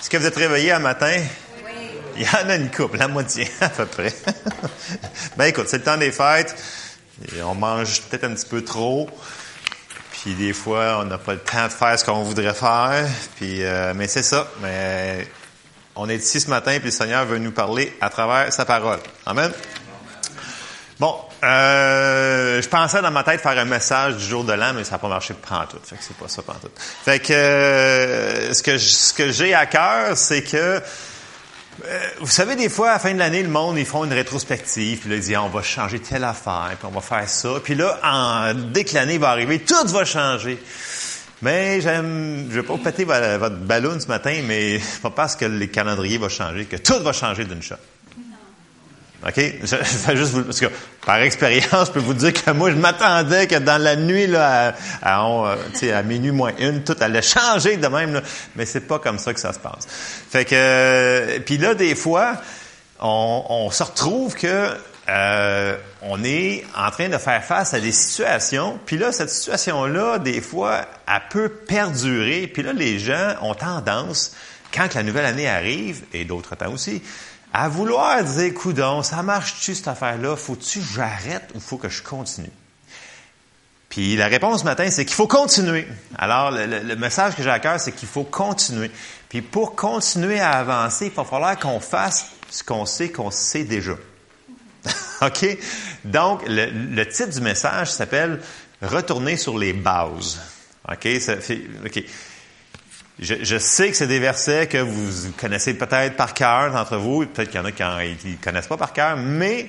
Est-ce que vous êtes réveillés un matin? Oui. Il y en a une couple, la moitié à peu près. ben écoute, c'est le temps des fêtes. Et on mange peut-être un petit peu trop. Puis des fois, on n'a pas le temps de faire ce qu'on voudrait faire. Puis, euh, mais c'est ça. Mais on est ici ce matin, puis le Seigneur veut nous parler à travers sa parole. Amen. Bon, euh, je pensais dans ma tête faire un message du jour de l'an, mais ça n'a pas marché tout. Fait que c'est pas ça tout. Fait que euh, ce que ce que j'ai à cœur, c'est que euh, vous savez, des fois, à la fin de l'année, le monde, ils font une rétrospective, puis là, ils disent, on va changer telle affaire, puis on va faire ça. Puis là, en, dès que l'année va arriver, tout va changer. Mais j'aime, je vais pas péter votre ballon ce matin, mais pas parce que les calendriers vont changer, que tout va changer d'une shot. OK? Je, je juste vous, parce que par expérience, je peux vous dire que moi, je m'attendais que dans la nuit, là, à, à, à minuit moins une, tout allait changer de même, là. mais c'est pas comme ça que ça se passe. Fait que, euh, puis là, des fois, on, on se retrouve que euh, on est en train de faire face à des situations, puis là, cette situation-là, des fois, elle peut perdurer, puis là, les gens ont tendance, quand la nouvelle année arrive, et d'autres temps aussi, à vouloir dire, coudon, ça marche-tu cette affaire-là? Faut-tu que j'arrête ou faut que je continue? Puis la réponse ce matin, c'est qu'il faut continuer. Alors, le, message que j'ai à cœur, c'est qu'il faut continuer. Puis pour continuer à avancer, il va falloir qu'on fasse ce qu'on sait qu'on sait déjà. OK? Donc, le, titre du message s'appelle Retourner sur les bases. OK? Ça OK. Je, sais que c'est des versets que vous connaissez peut-être par cœur d'entre vous, peut-être qu'il y en a qui ne connaissent pas par cœur, mais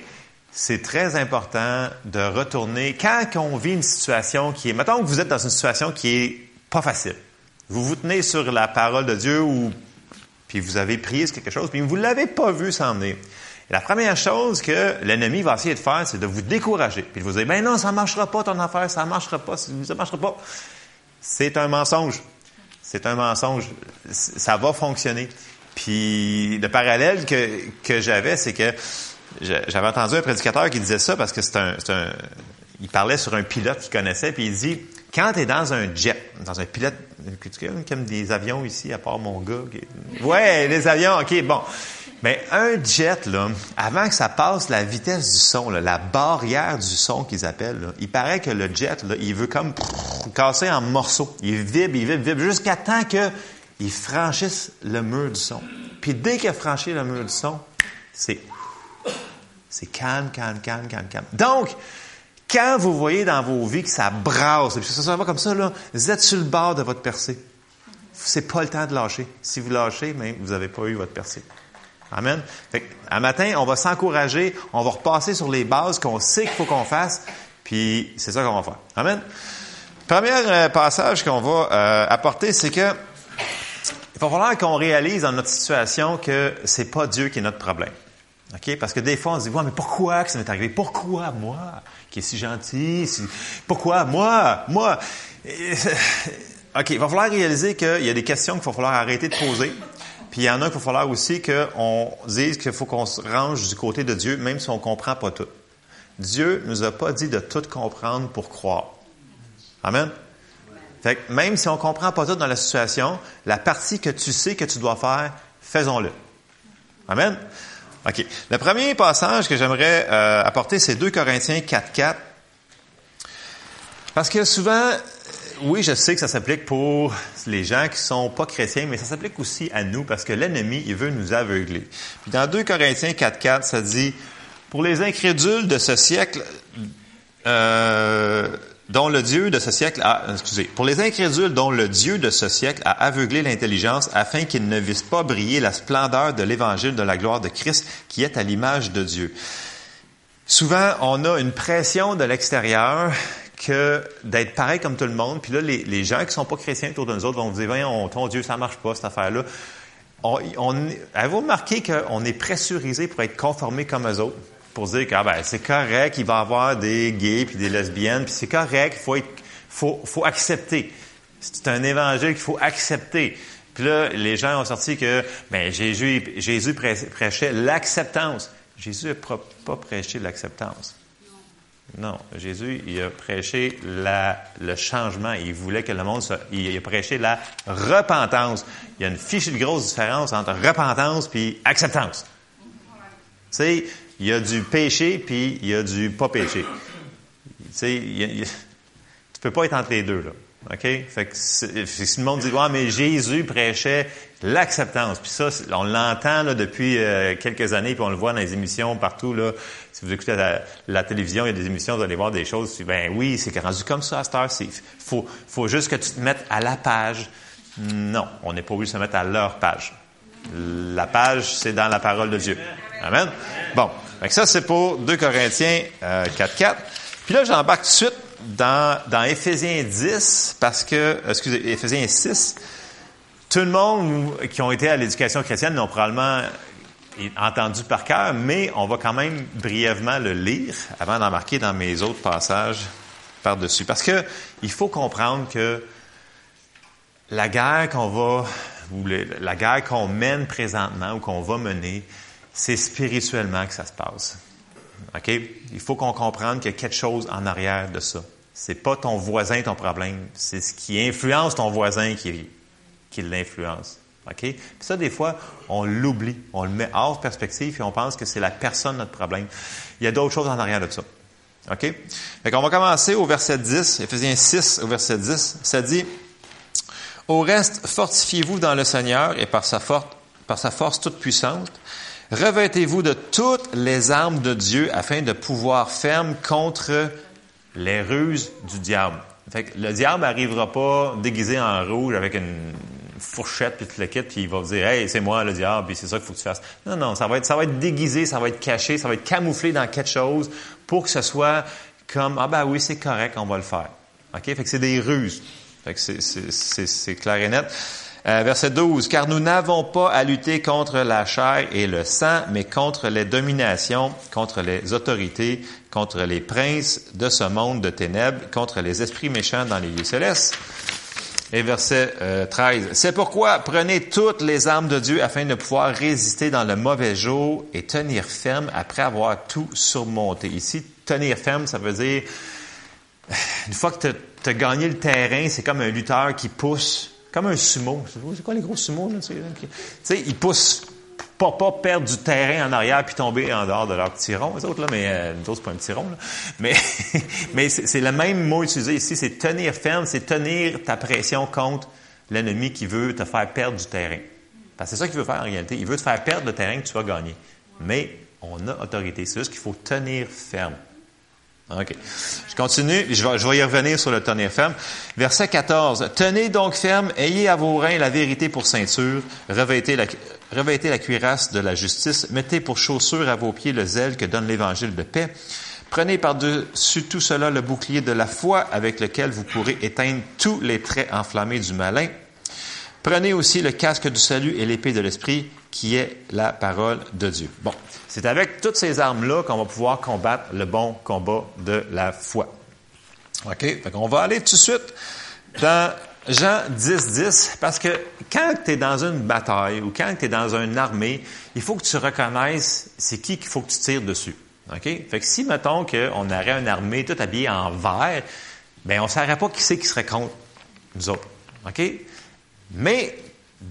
c'est très important de retourner quand on vit une situation qui est, mettons que vous êtes dans une situation qui est pas facile. Vous vous tenez sur la parole de Dieu ou puis vous avez prié quelque chose, puis vous ne l'avez pas vu s'en la première chose que l'ennemi va essayer de faire, c'est de vous décourager. Puis de vous dire, ben non, ça ne marchera pas ton affaire, ça ne marchera pas, ça ne marchera pas. C'est un mensonge. C'est un mensonge. Ça va fonctionner. Puis le parallèle que, que j'avais, c'est que j'avais entendu un prédicateur qui disait ça parce que c'est un, un, il parlait sur un pilote qu'il connaissait, puis il dit quand tu es dans un jet, dans un pilote, comme des avions ici, à part mon gars. Ouais, les avions, ok, bon. Mais un jet, là, avant que ça passe la vitesse du son, la barrière du son qu'ils appellent, il paraît que le jet, là, il veut comme casser en morceaux. Il vibre, il vibre, vibre, jusqu'à temps qu'il franchisse le mur du son. Puis dès qu'il a franchi le mur du son, c'est calme, calme, calme, calme, calme. Donc, quand vous voyez dans vos vies que ça brasse, et ça, ça va comme ça, là, vous êtes sur le bord de votre percée. C'est pas le temps de lâcher. Si vous lâchez, mais vous n'avez pas eu votre percée. Amen. Fait un matin, on va s'encourager, on va repasser sur les bases qu'on sait qu'il faut qu'on fasse, puis c'est ça qu'on va faire. Amen. Premier euh, passage qu'on va euh, apporter, c'est que il va falloir qu'on réalise dans notre situation que c'est pas Dieu qui est notre problème. OK? Parce que des fois, on se dit, ouais, mais pourquoi que ça m'est arrivé? Pourquoi moi, qui est si gentil? Pourquoi moi? Moi? OK, il va falloir réaliser qu'il y a des questions qu'il va falloir arrêter de poser. Puis il y en a qu'il va falloir aussi qu'on dise qu'il faut qu'on se range du côté de Dieu, même si on ne comprend pas tout. Dieu nous a pas dit de tout comprendre pour croire. Amen? Fait que même si on ne comprend pas tout dans la situation, la partie que tu sais que tu dois faire, faisons-le. Amen? OK. Le premier passage que j'aimerais euh, apporter, c'est 2 Corinthiens 4, 4. Parce que souvent, oui, je sais que ça s'applique pour les gens qui sont pas chrétiens, mais ça s'applique aussi à nous parce que l'ennemi, il veut nous aveugler. Puis dans 2 Corinthiens 4.4, ça dit, pour les incrédules de ce siècle, euh, dont le Dieu de ce siècle a, excusez, pour les incrédules dont le Dieu de ce siècle a aveuglé l'intelligence afin qu'ils ne vissent pas briller la splendeur de l'évangile de la gloire de Christ qui est à l'image de Dieu. Souvent, on a une pression de l'extérieur que d'être pareil comme tout le monde. Puis là, les, gens qui sont pas chrétiens autour de nous autres vont vous dire, voyons, ton Dieu, ça marche pas, cette affaire-là. On, on, avez-vous remarqué qu'on est pressurisé pour être conformé comme eux autres? Pour dire que ah ben, c'est correct, il va y avoir des gays puis des lesbiennes, puis c'est correct, il faut, faut, faut accepter. C'est un évangile qu'il faut accepter. Puis là, les gens ont sorti que ben, Jésus, Jésus prêchait l'acceptance. Jésus n'a pas prêché l'acceptance. Non, Jésus, il a prêché le changement. Il voulait que le monde soit... Il a prêché la repentance. Il y a une fichue de grosse différence entre repentance puis acceptance. Tu sais, il y a du péché puis il y a du pas péché. Tu sais, tu peux pas être entre les deux, là. OK? Fait que si le monde dit, ouais, mais Jésus prêchait l'acceptance. Puis ça, on l'entend depuis euh, quelques années, puis on le voit dans les émissions partout. Là. Si vous écoutez la, télévision, il y a des émissions, vous allez voir des choses. Ben oui, c'est rendu comme ça à cette. Il faut, faut juste que tu te mettes à la page. Non, on n'est pas obligé de se mettre à leur page. La page, c'est dans la parole de Dieu. Amen? Bon, ça, c'est pour 2 Corinthiens 4.4. Euh, puis là, j'embarque tout de suite dans, Éphésiens 10, parce que, excusez, Éphésiens 6, tout le monde qui ont été à l'éducation chrétienne l'ont probablement entendu par cœur, mais on va quand même brièvement le lire avant d'en marquer dans mes autres passages par-dessus. Parce que il faut comprendre que la guerre qu'on va, ou la guerre qu'on mène présentement ou qu'on va mener, c'est spirituellement que ça se passe. OK? Il faut qu'on comprenne qu'il y a quelque chose en arrière de ça. C'est pas ton voisin ton problème, c'est ce qui influence ton voisin qui, l'influence. OK? Puis ça, des fois, on l'oublie, on le met hors perspective et on pense que c'est la personne notre problème. Il y a d'autres choses en arrière de ça. OK? Fait qu'on va commencer au verset 10, Ephésiens 6 au verset 10. Ça dit, Au reste, fortifiez-vous dans le Seigneur et par sa force toute puissante. Revêtez-vous de toutes les armes de Dieu afin de pouvoir ferme contre les ruses du diable. Fait que le diable n'arrivera pas déguisé en rouge avec une fourchette puis tout le kit puis il va vous dire hey c'est moi le diable puis c'est ça qu'il faut que tu fasses. Non non ça va être ça va être déguisé ça va être caché ça va être camouflé dans quelque chose pour que ce soit comme ah ben oui c'est correct on va le faire. Ok? Fait que c'est des ruses. Fait que c'est clair et net. Euh, verset 12, car nous n'avons pas à lutter contre la chair et le sang, mais contre les dominations, contre les autorités, contre les princes de ce monde de ténèbres, contre les esprits méchants dans les lieux célestes. Et verset 13, euh, c'est pourquoi prenez toutes les armes de Dieu afin de pouvoir résister dans le mauvais jour et tenir ferme après avoir tout surmonté. Ici, tenir ferme, ça veut dire, une fois que tu as gagné le terrain, c'est comme un lutteur qui pousse comme un sumo. C'est quoi les gros sumos? Tu sais, ils poussent pas, pas perdre du terrain en arrière puis tomber en dehors de leur petit rond, les autres, là, mais euh, nous autres, c'est pas un petit rond. Mais, mais c'est le même mot utilisé ici, c'est tenir ferme, c'est tenir ta pression contre l'ennemi qui veut te faire perdre du terrain. C'est ça qu'il veut faire en réalité. Il veut te faire perdre le terrain que tu vas gagner. Mais on a autorité. C'est juste qu'il faut tenir ferme. OK. Je continue, je vais, je vais y revenir sur le tenir ferme. Verset 14. Tenez donc ferme, ayez à vos reins la vérité pour ceinture, revêtez la, revêtez la cuirasse de la justice, mettez pour chaussure à vos pieds le zèle que donne l'évangile de paix. Prenez par-dessus tout cela le bouclier de la foi avec lequel vous pourrez éteindre tous les traits enflammés du malin. Prenez aussi le casque du salut et l'épée de l'esprit qui est la parole de Dieu. Bon. C'est avec toutes ces armes-là qu'on va pouvoir combattre le bon combat de la foi. OK? Fait on va aller tout de suite dans Jean 10, 10, parce que quand tu es dans une bataille ou quand tu es dans une armée, il faut que tu reconnaisses c'est qui qu'il faut que tu tires dessus. OK? Fait que si, mettons, qu'on aurait une armée toute habillée en vert, ben on ne saurait pas qui c'est qui serait contre nous autres. OK? Mais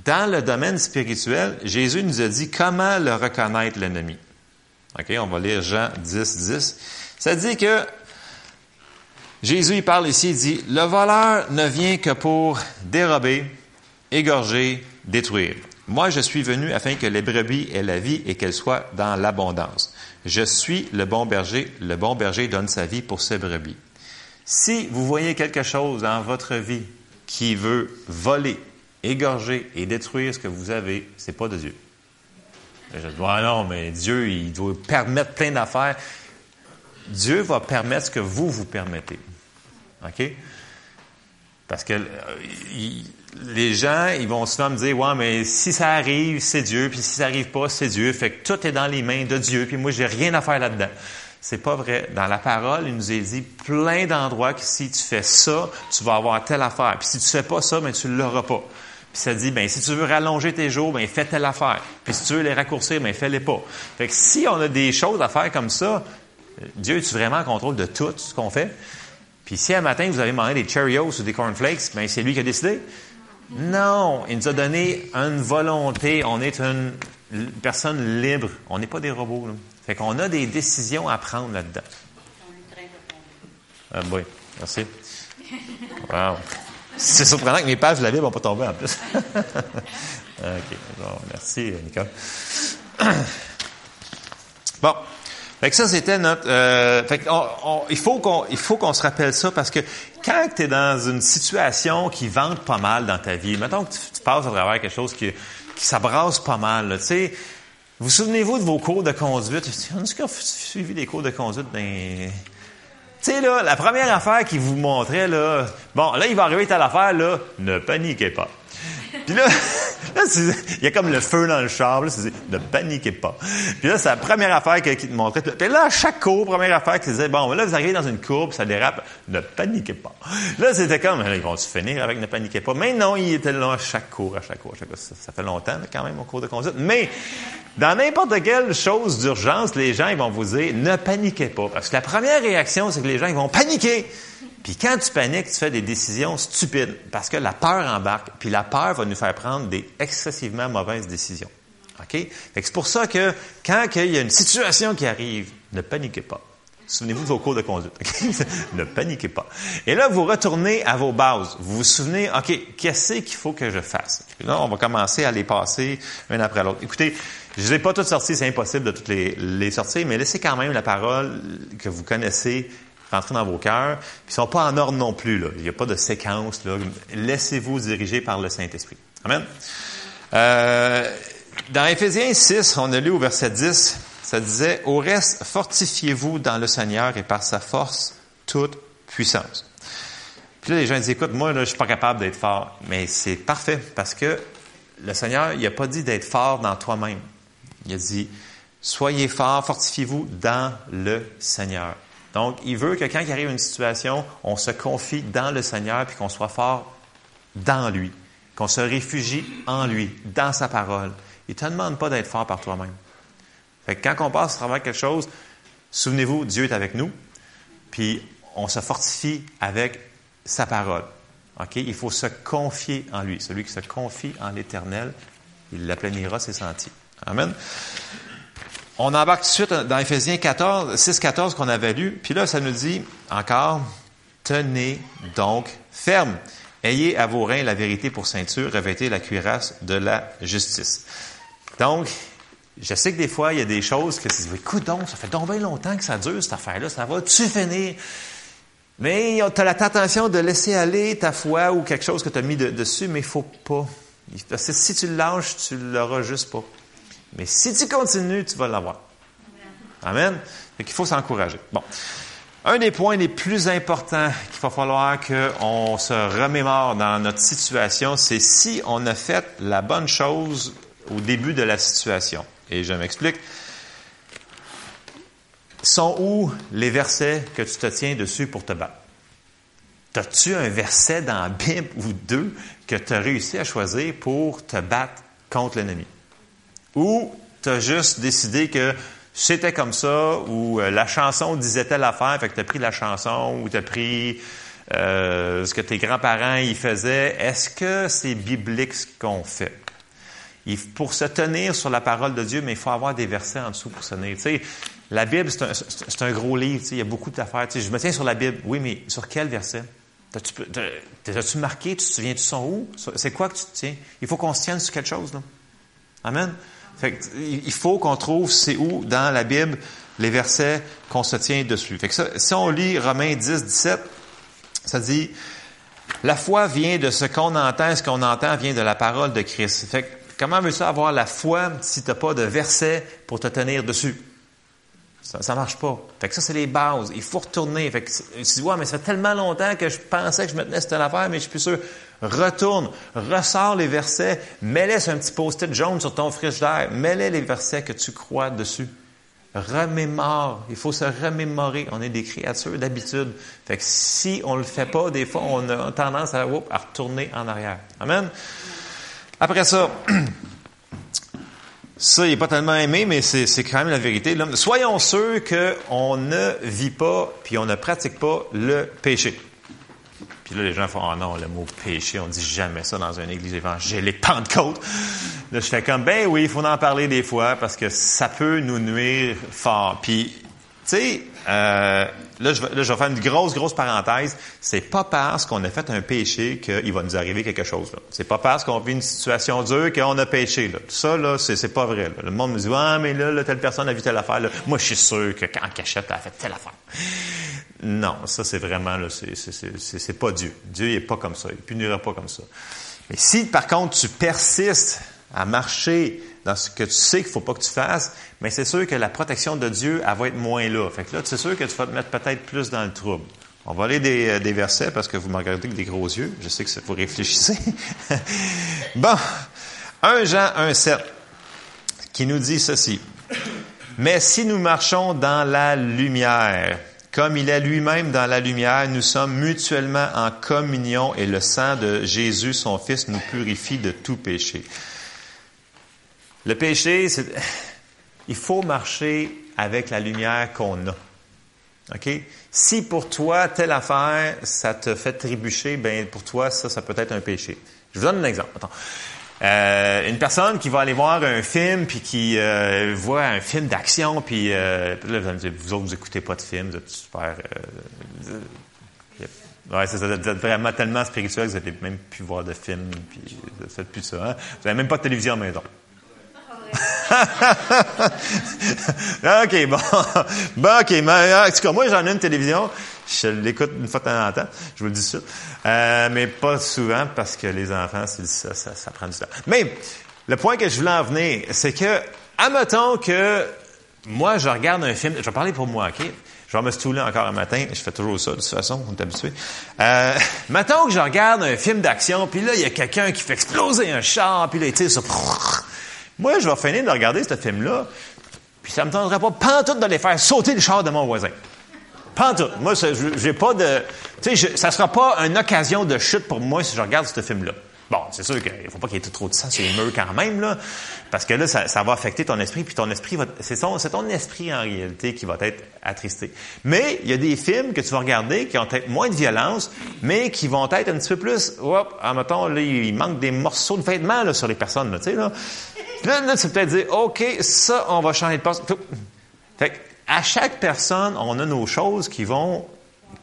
dans le domaine spirituel, Jésus nous a dit comment le reconnaître l'ennemi. OK, on va lire Jean 10, 10. Ça dit que Jésus, il parle ici, il dit, le voleur ne vient que pour dérober, égorger, détruire. Moi, je suis venu afin que les brebis aient la vie et qu'elles soient dans l'abondance. Je suis le bon berger. Le bon berger donne sa vie pour ses brebis. Si vous voyez quelque chose dans votre vie qui veut voler, égorger et détruire ce que vous avez, c'est pas de Dieu. Je dis, ah non, mais Dieu, il doit permettre plein d'affaires. Dieu va permettre ce que vous vous permettez. OK? Parce que euh, les gens, ils vont souvent me dire, ouais, mais si ça arrive, c'est Dieu, puis si ça arrive pas, c'est Dieu. Fait que tout est dans les mains de Dieu, puis moi, j'ai rien à faire là-dedans. C'est pas vrai. Dans la parole, il nous est dit plein d'endroits que si tu fais ça, tu vas avoir telle affaire. Puis si tu fais pas ça, ben tu l'auras pas. Puis ça dit, ben si tu veux rallonger tes jours, ben fais telle affaire. Puis si tu veux les raccourcir, ben fais-les pas. Fait que si on a des choses à faire comme ça, Dieu est vraiment en contrôle de tout ce qu'on fait? Puis si un matin vous avez mangé des Cheerios ou des cornflakes, ben c'est lui qui a décidé? Non, il nous a donné une volonté. On est une personne libre. On n'est pas des robots. Là. Fait qu'on a des décisions à prendre là-dedans. Ah oui, merci. Wow. C'est surprenant que mes pages de la Bible n'ont pas tombé en plus. OK. Bon, merci, Nicole. bon. Fait que ça, c'était notre. Euh, fait il faut qu'on il faut qu'on se rappelle ça parce que quand tu es dans une situation qui vente pas mal dans ta vie, mettons que tu, passes à travers quelque chose qui, qui s'abrasse pas mal, tu sais. Vous souvenez-vous de vos cours de conduite? Que vous suivi des cours de conduite dans tu sais, là, la première affaire qu'il vous montrait, là, bon, là, il va arriver telle affaire, là, ne paniquez pas. Puis là, là il y a comme le feu dans le char, là, ne paniquez pas. Puis là, c'est la première affaire qu'il te montrait. Puis là, à chaque cours, première affaire qu'il disait, bon, là, vous arrivez dans une courbe, ça dérape, ne paniquez pas. Là, c'était comme, ils vont-tu finir avec ne paniquez pas? Mais non, il était là à chaque cours, à chaque cours, à chaque cours. Ça, fait longtemps, quand même, au cours de conduite. Mais, dans n'importe quelle chose d'urgence, les gens, ils vont vous dire, ne paniquez pas. Parce que la première réaction, c'est que les gens, ils vont paniquer. Puis quand tu paniques, tu fais des décisions stupides parce que la peur embarque, puis la peur va nous faire prendre des excessivement mauvaises décisions. OK? C'est pour ça que quand il y a une situation qui arrive, ne paniquez pas. Souvenez-vous de vos cours de conduite. ne paniquez pas. Et là, vous retournez à vos bases. Vous vous souvenez, OK, qu'est-ce qu'il faut que je fasse? là, on va commencer à les passer un après l'autre. Écoutez, je ne les ai pas toutes sorties, c'est impossible de toutes les, les sortir, mais laissez quand même la parole que vous connaissez rentrer dans vos cœurs. Puis ils sont pas en ordre non plus. Là. Il n'y a pas de séquence. Laissez-vous diriger par le Saint-Esprit. Amen. Euh, dans Éphésiens 6, on a lu au verset 10, ça disait, Au reste, fortifiez-vous dans le Seigneur et par sa force toute puissance. Puis là, les gens disent, écoute, moi, là, je suis pas capable d'être fort. Mais c'est parfait parce que le Seigneur, il n'a pas dit d'être fort dans toi-même. Il a dit, soyez fort, fortifiez-vous dans le Seigneur. Donc, il veut que quand il arrive une situation, on se confie dans le Seigneur puis qu'on soit fort dans lui, qu'on se réfugie en lui, dans sa parole. Il ne te demande pas d'être fort par toi-même. Fait que quand on passe à travers quelque chose, souvenez-vous, Dieu est avec nous, puis on se fortifie avec sa parole. Il faut se confier en lui. Celui qui se confie en l'Éternel, il l'aplanira ses sentiers. Amen. On embarque tout de suite dans Ephésiens 14, 6, 14 qu'on avait lu. Puis là, ça nous dit encore, tenez donc ferme. Ayez à vos reins la vérité pour ceinture, revêtez la cuirasse de la justice. Donc, je sais que des fois, il y a des choses que tu dis, écoute donc, ça fait donc bien longtemps que ça dure, cette affaire-là, ça va-tu finir? Mais tu as la tentation de laisser aller ta foi ou quelque chose que tu as mis dessus, mais il faut pas. Si tu le lâches, tu l'auras juste pas. Mais si tu continues, tu vas l'avoir. Amen. Il faut s'encourager. Bon. Un des points les plus importants qu'il va falloir qu'on se remémore dans notre situation, c'est si on a fait la bonne chose au début de la situation. Et je m'explique. Sont où les versets que tu te tiens dessus pour te battre? As-tu un verset dans la Bible ou deux que tu as réussi à choisir pour te battre contre l'ennemi? Ou tu as juste décidé que c'était comme ça, ou euh, la chanson disait telle affaire, fait que tu as pris la chanson, ou tu as pris euh, ce que tes grands-parents y faisaient. Est-ce que c'est biblique ce qu'on fait? Pour se tenir sur la parole de Dieu, mais il faut avoir des versets en dessous pour se tenir. La Bible, c'est un, gros livre, il y a beaucoup d'affaires. Je me tiens sur la Bible. Oui, mais sur quel verset? T'as-tu marqué? Tu te souviens, tu son où? C'est quoi que tu te tiens? Il faut qu'on se tienne sur quelque chose, là. Amen. Il faut qu'on trouve c'est où dans la Bible les versets qu'on se tient dessus. Fait que ça, si on lit Romains 10, 17, ça dit La foi vient de ce qu'on entend, ce qu'on entend vient de la parole de Christ. Fait que, comment veux-tu avoir la foi si tu n'as pas de versets pour te tenir dessus? Ça ne marche pas. Fait que ça, c'est les bases. Il faut retourner. Fait que tu ouais, mais ça fait tellement longtemps que je pensais que je me tenais cette affaire, mais je suis plus sûr. Retourne, ressors les versets, mets-les sur un petit post-it jaune sur ton frigidaire, mets-les les versets que tu crois dessus. Remémore. Il faut se remémorer. On est des créatures d'habitude. Fait que si on le fait pas, des fois, on a tendance à, à retourner en arrière. Amen. Après ça, Ça, il n'est pas tellement aimé, mais c'est quand même la vérité. Soyons sûrs qu'on ne vit pas, puis on ne pratique pas le péché. Puis là, les gens font, oh non, le mot péché, on dit jamais ça dans une église évangélique Pentecôte. Là, je fais comme, ben oui, il faut en parler des fois, parce que ça peut nous nuire fort. Puis, tu sais, euh, là, je vais, faire une grosse, grosse parenthèse. C'est pas parce qu'on a fait un péché qu'il va nous arriver quelque chose. C'est pas parce qu'on vit une situation dure qu'on a péché. Là. Tout ça, là, c'est, pas vrai. Le monde me dit, ah, mais là, telle personne a vu telle affaire. Moi, je suis sûr que quand cachette, elle a fait telle affaire. Non, ça, c'est vraiment, là, c'est, c'est, pas Dieu. Dieu, il est pas comme ça. Il punira pas comme ça. Mais si, par contre, tu persistes à marcher dans ce que tu sais qu'il faut pas que tu fasses, mais c'est sûr que la protection de Dieu, elle va être moins là. Fait que là, c'est sûr que tu vas te mettre peut-être plus dans le trouble. On va aller des, euh, versets parce que vous me regardez avec des gros yeux. Je sais que vous réfléchissez. bon. 1 Jean 1, 7 qui nous dit ceci. Mais si nous marchons dans la lumière, comme il est lui-même dans la lumière, nous sommes mutuellement en communion et le sang de Jésus, son Fils, nous purifie de tout péché. Le péché, c'est, il faut marcher avec la lumière qu'on a. OK? Si pour toi, telle affaire, ça te fait trébucher, ben pour toi, ça, ça peut être un péché. Je vous donne un exemple. Euh, une personne qui va aller voir un film puis qui euh, voit un film d'action puis euh, là vous me dire vous autres vous écoutez pas de film vous êtes super ouais ça vous êtes vraiment tellement spirituel que vous n'avez même plus voir de film puis vous faites plus ça hein? vous n'avez même pas de télévision à maison OK, bon. bon, OK. Mais, en tout cas, moi, j'en ai une télévision. Je l'écoute une fois de temps en temps. Je vous le dis ça. Euh, mais pas souvent parce que les enfants, ça, ça, ça prend du temps. Mais le point que je voulais en venir, c'est que, admettons que moi, je regarde un film. Je vais parler pour moi, OK? Je vais me stouler encore un matin. Je fais toujours ça, de toute façon, on est habitué. Euh, mettons que je regarde un film d'action, puis là, il y a quelqu'un qui fait exploser un char, puis là, il tire ça. Moi, je vais finir de regarder ce film-là, puis ça me tenterait pas pantoute d'aller faire sauter le char de mon voisin. Pantoute. Moi, j'ai pas de... Tu sais, ça sera pas une occasion de chute pour moi si je regarde ce film-là. Bon, c'est sûr qu'il ne faut pas qu'il y ait trop de sang sur les murs quand même, là, parce que là, ça, va affecter ton esprit, puis ton esprit va... C'est ton esprit, en réalité, qui va être attristé. Mais il y a des films que tu vas regarder qui ont peut-être moins de violence, mais qui vont être un petit peu plus... Hop, en mettons, là, il manque des morceaux de vêtements là, sur les personnes, tu sais, là. Là, là, tu peux peut-être dire, OK, ça, on va changer de poste. Fait à chaque personne, on a nos choses qui vont,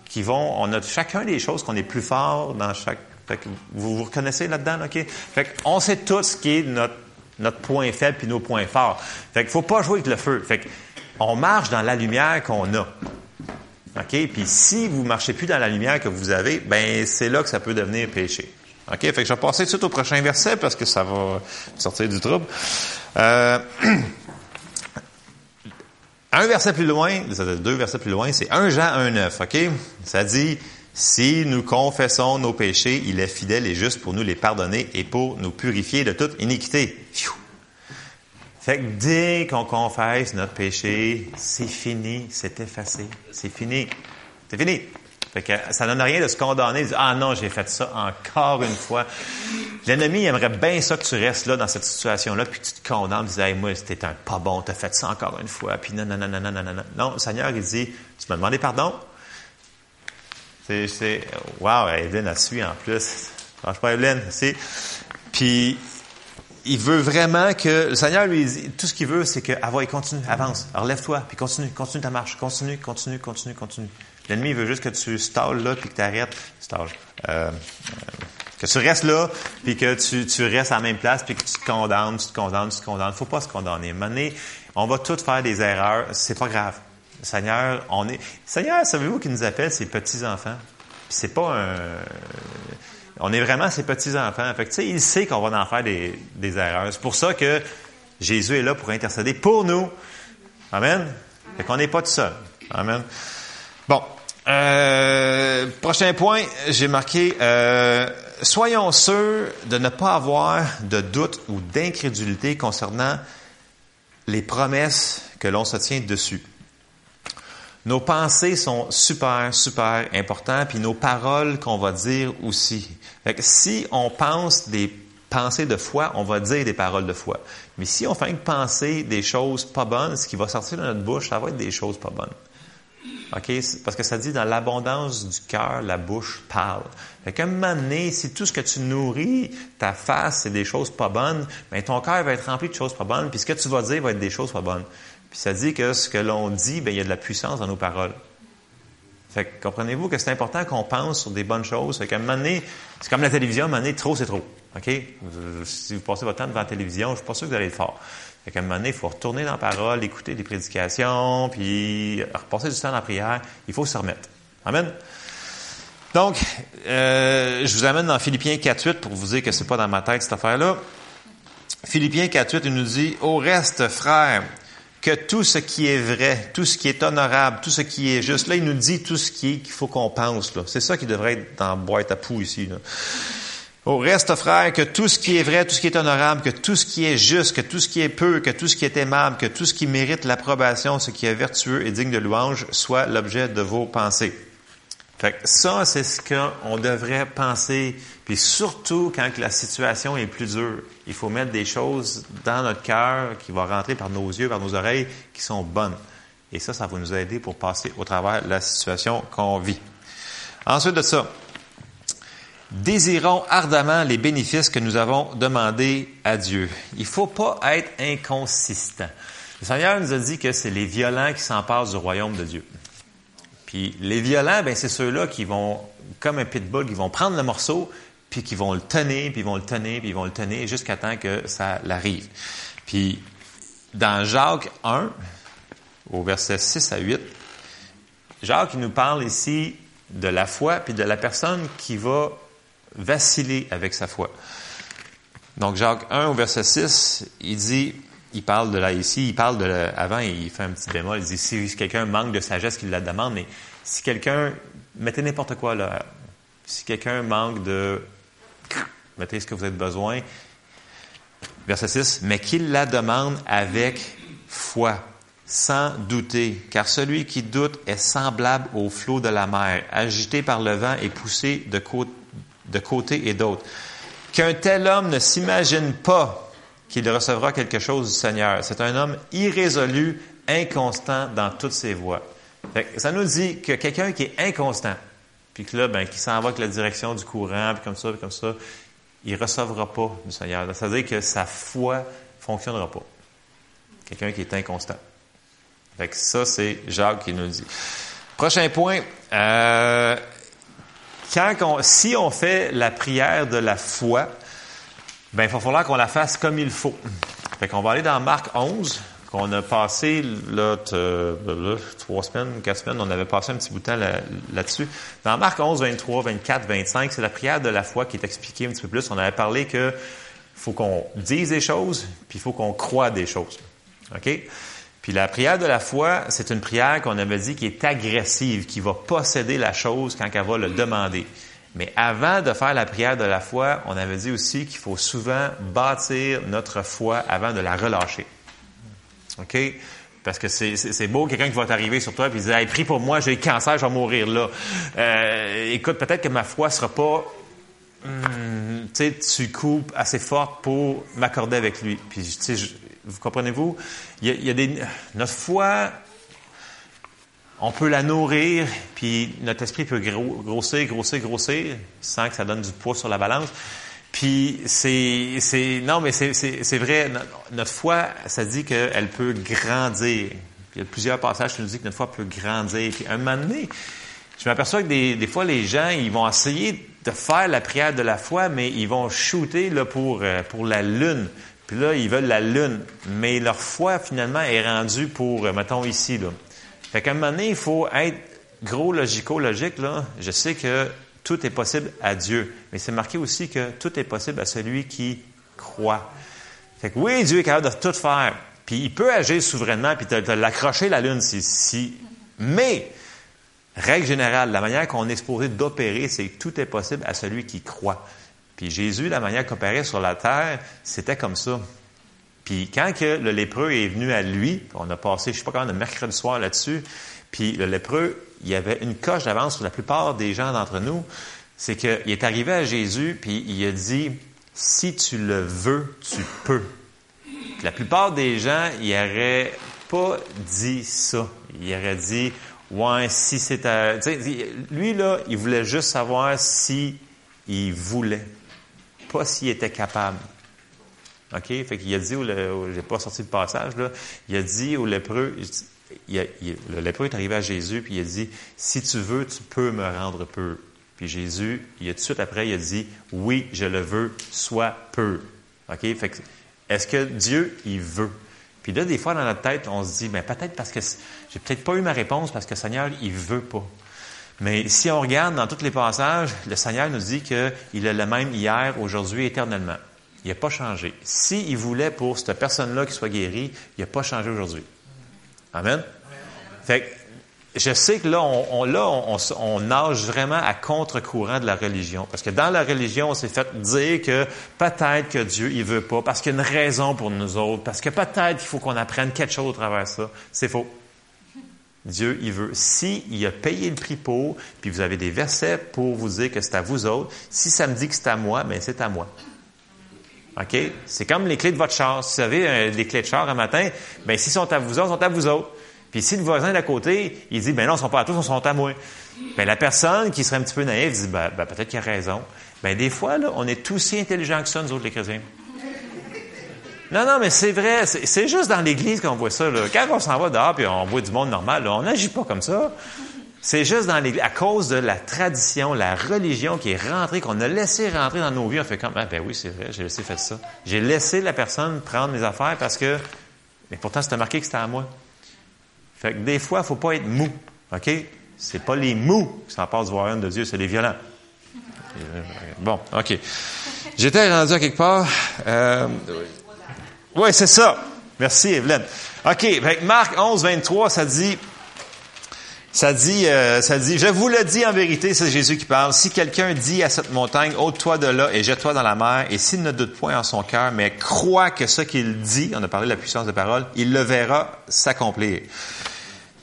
qui vont, on a chacun des choses qu'on est plus fort dans chaque. Fait que vous vous reconnaissez là-dedans, OK? Fait on sait tous ce qui est notre, point faible puis nos points forts. Fait qu'il faut pas jouer avec le feu. Fait on marche dans la lumière qu'on a. OK? Puis si vous marchez plus dans la lumière que vous avez, ben c'est là que ça peut devenir péché. OK? Fait que je vais passer tout de suite au prochain verset parce que ça va sortir du trouble. Euh, un verset plus loin, deux versets plus loin, c'est 1 Jean 1,9. OK? Ça dit, si nous confessons nos péchés, il est fidèle et juste pour nous les pardonner et pour nous purifier de toute iniquité. Fait que dès qu'on confesse notre péché, c'est fini, c'est effacé, c'est fini. C'est fini. Fait que ça donne rien de se condamner, de dire, ah non, j'ai fait ça encore une fois. L'ennemi aimerait bien ça que tu restes là dans cette situation-là, puis tu te condamnes, tu dis, hey, moi, c'était un pas bon, tu as fait ça encore une fois, puis non, non, non, non, non, non, non. Non, le Seigneur, il dit, tu m'as demandé pardon. C'est, wow, Evelyne a su en plus. Franchement, Evelyne, c'est, puis, il veut vraiment que, le Seigneur lui dit, tout ce qu'il veut, c'est que, ah continue, avance, relève-toi, puis continue, continue ta marche, continue, continue, continue, continue. L'ennemi veut juste que tu stalles là, puis que tu arrêtes. Euh, euh, que tu restes là, puis que tu, tu restes à la même place, puis que tu te condamnes, tu te condamnes, tu te condamnes. faut pas se condamner. Mané, on va tous faire des erreurs. C'est pas grave. Seigneur, savez-vous qui nous appelle ses petits-enfants? c'est pas un. On est vraiment ses petits-enfants. Fait il sait qu'on va en faire des, des erreurs. C'est pour ça que Jésus est là pour intercéder pour nous. Amen? Fait qu'on n'est pas tout seul. Amen. Bon, euh, prochain point, j'ai marqué euh, soyons sûrs de ne pas avoir de doute ou d'incrédulité concernant les promesses que l'on se tient dessus. Nos pensées sont super, super importantes, puis nos paroles qu'on va dire aussi. Fait que si on pense des pensée de foi, on va dire des paroles de foi. Mais si on fait que penser des choses pas bonnes, ce qui va sortir de notre bouche, ça va être des choses pas bonnes. OK? Parce que ça dit dans l'abondance du cœur, la bouche parle. Fait qu'à un moment donné, si tout ce que tu nourris, ta face, c'est des choses pas bonnes, bien, ton cœur va être rempli de choses pas bonnes, puis ce que tu vas dire va être des choses pas bonnes. Puis ça dit que ce que l'on dit, bien, il y a de la puissance dans nos paroles. Fait que comprenez-vous que c'est important qu'on pense sur des bonnes choses? Fait qu'à un moment donné, c'est comme la télévision, à un moment donné, trop, c'est trop. OK? Si vous passez votre temps devant la télévision, je suis pas sûr que vous allez le faire. Fait qu'à un moment donné, il faut retourner dans la parole, écouter des prédications, puis repasser du temps dans la prière. Il faut se remettre. Amen? Donc, euh, je vous amène dans Philippiens 4.8 pour vous dire que c'est pas dans ma tête cette affaire-là. Philippiens 4.8, il nous dit, au reste, frères, que tout ce qui est vrai, tout ce qui est honorable, tout ce qui est juste, là, il nous dit tout ce qui qu'il faut qu'on pense. C'est ça qui devrait être dans la boîte à poux ici. Au reste, frère, que tout ce qui est vrai, tout ce qui est honorable, que tout ce qui est juste, que tout ce qui est peu, que tout ce qui est aimable, que tout ce qui mérite l'approbation, ce qui est vertueux et digne de louange, soit l'objet de vos pensées. Que ça, c'est ce qu'on devrait penser. Puis surtout quand la situation est plus dure, il faut mettre des choses dans notre cœur qui vont rentrer par nos yeux, par nos oreilles, qui sont bonnes. Et ça, ça va nous aider pour passer au travers de la situation qu'on vit. Ensuite de ça, désirons ardemment les bénéfices que nous avons demandés à Dieu. Il ne faut pas être inconsistant. Le Seigneur nous a dit que c'est les violents qui s'emparent du royaume de Dieu. Puis les violents, ben c'est ceux-là qui vont, comme un pitbull, qui vont prendre le morceau, puis qui vont le tenir, puis ils vont le tenir, puis ils vont le tenir jusqu'à temps que ça l'arrive. Puis dans Jacques 1, au verset 6 à 8, Jacques il nous parle ici de la foi, puis de la personne qui va vaciller avec sa foi. Donc Jacques 1 au verset 6, il dit, il parle de là ici, il parle de avant, il fait un petit bémol, il dit si quelqu'un manque de sagesse, qu'il la demande, mais si quelqu'un, mettez n'importe quoi là, si quelqu'un manque de, mettez ce que vous avez besoin, verset 6, mais qu'il la demande avec foi, sans douter, car celui qui doute est semblable au flot de la mer, agité par le vent et poussé de côté et d'autre. Qu'un tel homme ne s'imagine pas qu'il recevra quelque chose du Seigneur. C'est un homme irrésolu, inconstant dans toutes ses voies. ça nous dit que quelqu'un qui est inconstant, puis que là, ben, qui s'en va avec la direction du courant, puis comme ça, puis comme ça, il recevra pas du Seigneur. Ça veut dire que sa foi ne fonctionnera pas. Quelqu'un qui est inconstant. Fait ça, c'est Jacques qui nous le dit. Prochain point. Euh, quand si on fait la prière de la foi, ben, il va falloir qu'on la fasse comme il faut. Fait qu'on va aller dans Marc 11, qu'on a passé là, trois semaines, quatre semaines, on avait passé un petit bout de temps là-dessus. dans Marc 11, 23, 24, 25, c'est la prière de la foi qui est expliquée un petit peu plus. On avait parlé que faut qu'on dise des choses, puis il faut qu'on croie des choses. OK? Puis la prière de la foi, c'est une prière qu'on avait dit qui est agressive, qui va posséder la chose quand elle va le demander. Mais avant de faire la prière de la foi, on avait dit aussi qu'il faut souvent bâtir notre foi avant de la relâcher. OK? Parce que c'est beau, quelqu'un qui va t'arriver sur toi et dire hey, prie pour moi, j'ai le cancer, je vais mourir là. Euh, écoute, peut-être que ma foi sera pas hum, tu sais, tu coupes assez forte pour m'accorder avec lui. Puis, sais, vous comprenez-vous? Il y a des, notre foi on peut la nourrir, puis notre esprit peut grossir, grossir, grossir, sans que ça donne du poids sur la balance. Puis c'est, non, mais c'est, vrai. Notre foi, ça dit qu'elle peut grandir. il y a plusieurs passages qui nous disent que notre foi peut grandir. Puis un moment donné, je m'aperçois que des, des fois les gens, ils vont essayer de faire la prière de la foi, mais ils vont shooter là pour euh, pour la lune. Puis là, ils veulent la lune, mais leur foi finalement est rendue pour, euh, mettons ici là. Fait qu'à un moment donné, il faut être gros logico-logique. Je sais que tout est possible à Dieu, mais c'est marqué aussi que tout est possible à celui qui croit. Fait que oui, Dieu est capable de tout faire. Puis il peut agir souverainement, puis te, l'accrocher la lune si, si. Mais, règle générale, la manière qu'on est supposé d'opérer, c'est que tout est possible à celui qui croit. Puis Jésus, la manière qu'il opérait sur la terre, c'était comme ça. Puis quand que le lépreux est venu à lui, on a passé, je sais pas quand, le mercredi soir là-dessus, puis le lépreux, il y avait une coche d'avance sur la plupart des gens d'entre nous, c'est qu'il est arrivé à Jésus, puis il a dit, si tu le veux, tu peux. la plupart des gens, ils n'auraient pas dit ça. Ils auraient dit, ouais, si c'est Lui, là, il voulait juste savoir si il voulait, pas s'il était capable. OK? Fait qu'il a dit, j'ai pas sorti le passage, là, il a dit au lépreux, le lépreux est arrivé à Jésus, puis il a dit, si tu veux, tu peux me rendre peu. Puis Jésus, il a tout de suite après, il a dit, oui, je le veux, soit peu. OK? Fait que, est-ce que Dieu, il veut? Puis là, des fois, dans notre tête, on se dit, ben, peut-être parce que j'ai peut-être pas eu ma réponse parce que le Seigneur, il veut pas. Mais si on regarde dans tous les passages, le Seigneur nous dit qu'il est le même hier, aujourd'hui, éternellement. Il n'a pas changé. S'il voulait pour cette personne-là qui soit guérie, il n'a pas changé aujourd'hui. Amen? Fait je sais que là, on, nage vraiment à contre-courant de la religion. Parce que dans la religion, on s'est fait dire que peut-être que Dieu, il veut pas, parce qu'il y a une raison pour nous autres, parce que peut-être qu'il faut qu'on apprenne quelque chose au travers ça. C'est faux. Dieu, il veut. Si il a payé le prix pour, puis vous avez des versets pour vous dire que c'est à vous autres, si ça me dit que c'est à moi, mais ben, c'est à moi. OK? C'est comme les clés de votre char. Si vous avez euh, des clés de char un matin, bien, s'ils sont à vous autres, ils sont à vous autres. Puis si le voisin d'à côté, il dit, ben non, ils sont pas à tous, ils sont à moi. Ben, la personne qui serait un petit peu naïve dit, ben, ben peut-être qu'il a raison. Ben, des fois, là, on est tous si intelligents que ça, nous autres, les chrétiens. Non, non, mais c'est vrai. C'est juste dans l'Église qu'on voit ça. Là. Quand on s'en va dehors puis on voit du monde normal, on n'agit pas comme ça. C'est juste dans à cause de la tradition, la religion qui est rentrée, qu'on a laissé rentrer dans nos vies. On fait comme, ah, ben oui, c'est vrai, j'ai laissé faire ça. J'ai laissé la personne prendre mes affaires parce que, mais pourtant, c'était marqué que c'était à moi. Fait que des fois, il ne faut pas être mou. OK? C'est pas les mous qui s'en passent voir une de Dieu, c'est les violents. Bon, OK. J'étais rendu à quelque part. Euh, oui, c'est ça. Merci, Evelyne. OK. Marc 11, 23, ça dit, ça dit, euh, ça dit, je vous le dis en vérité, c'est Jésus qui parle. Si quelqu'un dit à cette montagne, ôte-toi de là et jette-toi dans la mer, et s'il ne doute point en son cœur, mais croit que ce qu'il dit, on a parlé de la puissance de parole, il le verra s'accomplir.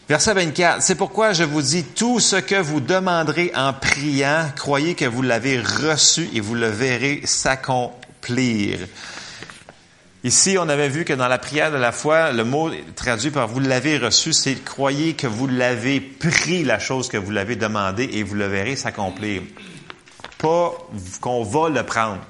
Verset 24, c'est pourquoi je vous dis, tout ce que vous demanderez en priant, croyez que vous l'avez reçu et vous le verrez s'accomplir. Ici, on avait vu que dans la prière de la foi, le mot traduit par vous l'avez reçu, c'est croyez que vous l'avez pris la chose que vous l'avez demandé et vous le verrez s'accomplir. Pas qu'on va le prendre.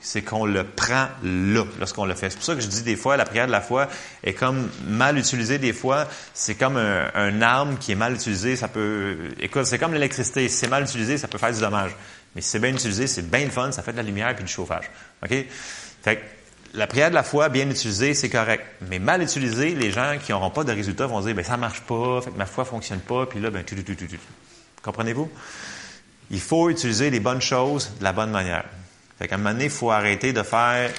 C'est qu'on le prend là, lorsqu'on le fait. C'est pour ça que je dis des fois, la prière de la foi est comme mal utilisée des fois. C'est comme un, arme qui est mal utilisée. Ça peut, écoute, c'est comme l'électricité. Si c'est mal utilisé, ça peut faire du dommage. Mais si c'est bien utilisé, c'est bien le fun, ça fait de la lumière et du chauffage. OK? Fait la prière de la foi, bien utilisée, c'est correct. Mais mal utilisée, les gens qui n'auront pas de résultats vont dire, ben ça marche pas, fait que ma foi fonctionne pas, puis là, ben, tout, tout, tout, tout. Comprenez-vous? Il faut utiliser les bonnes choses de la bonne manière. Fait qu'à un moment donné, il faut arrêter de faire,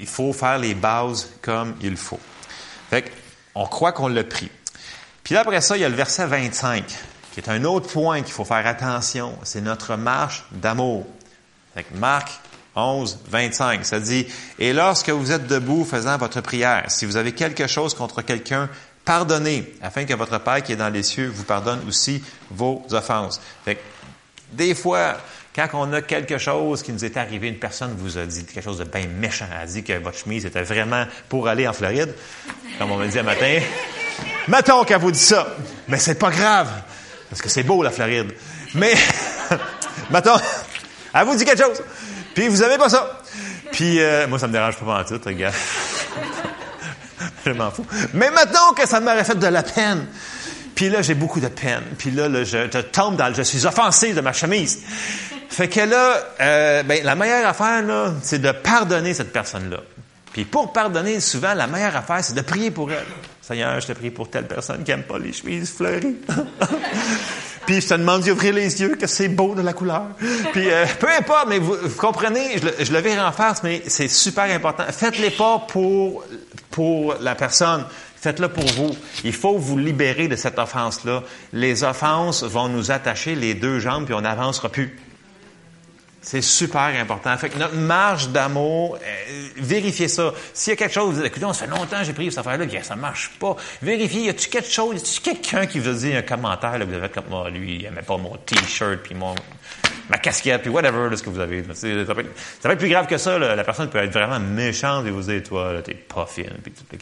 il faut faire les bases comme il faut. Fait on croit qu'on l'a pris. Puis là, après ça, il y a le verset 25, qui est un autre point qu'il faut faire attention. C'est notre marche d'amour. Fait que Marc 11, 25. Ça dit, et lorsque vous êtes debout faisant votre prière, si vous avez quelque chose contre quelqu'un, pardonnez, afin que votre Père qui est dans les cieux vous pardonne aussi vos offenses. Fait des fois, quand on a quelque chose qui nous est arrivé, une personne vous a dit quelque chose de bien méchant, a dit que votre chemise était vraiment pour aller en Floride, comme on m'a dit un matin. Mettons qu'elle vous dit ça. Mais c'est pas grave, parce que c'est beau la Floride. Mais, mettons, elle vous dit quelque chose. Puis vous aimez pas ça. Puis euh, moi, ça me dérange pas en tout, regarde. je m'en fous. Mais maintenant que ça m'aurait fait de la peine. Puis là, j'ai beaucoup de peine. Puis là, je, je, tombe dans, je suis offensé de ma chemise. Fait que là, euh, ben, la meilleure affaire, là, c'est de pardonner cette personne-là. Puis pour pardonner, souvent, la meilleure affaire, c'est de prier pour elle. Seigneur, je te prie pour telle personne qui n'aime pas les chemises fleuries. Puis je te demande d'ouvrir les yeux, que c'est beau de la couleur. Puis euh, peu importe, mais vous, comprenez, je le, je verrai en face, mais c'est super important. Faites-les pas pour, pour la personne. Faites-le pour vous. Il faut vous libérer de cette offense-là. Les offenses vont nous attacher les deux jambes, puis on n'avancera plus. C'est super important. Fait que notre marge d'amour, euh, vérifiez ça. S'il y a quelque chose, vous dites, écoutez, ça fait longtemps que j'ai pris cette affaire-là, bien, ça marche pas. Vérifiez, y a-tu quelque chose, y a-tu quelqu'un qui vous a dit un commentaire, là, vous avez comme moi, lui, il aimait pas mon t-shirt, puis mon, ma casquette, puis whatever, là, ce que vous avez. Ça peut, être, ça être plus grave que ça. La personne peut être vraiment méchante et vous dire, toi, t'es pas fine, puis tout le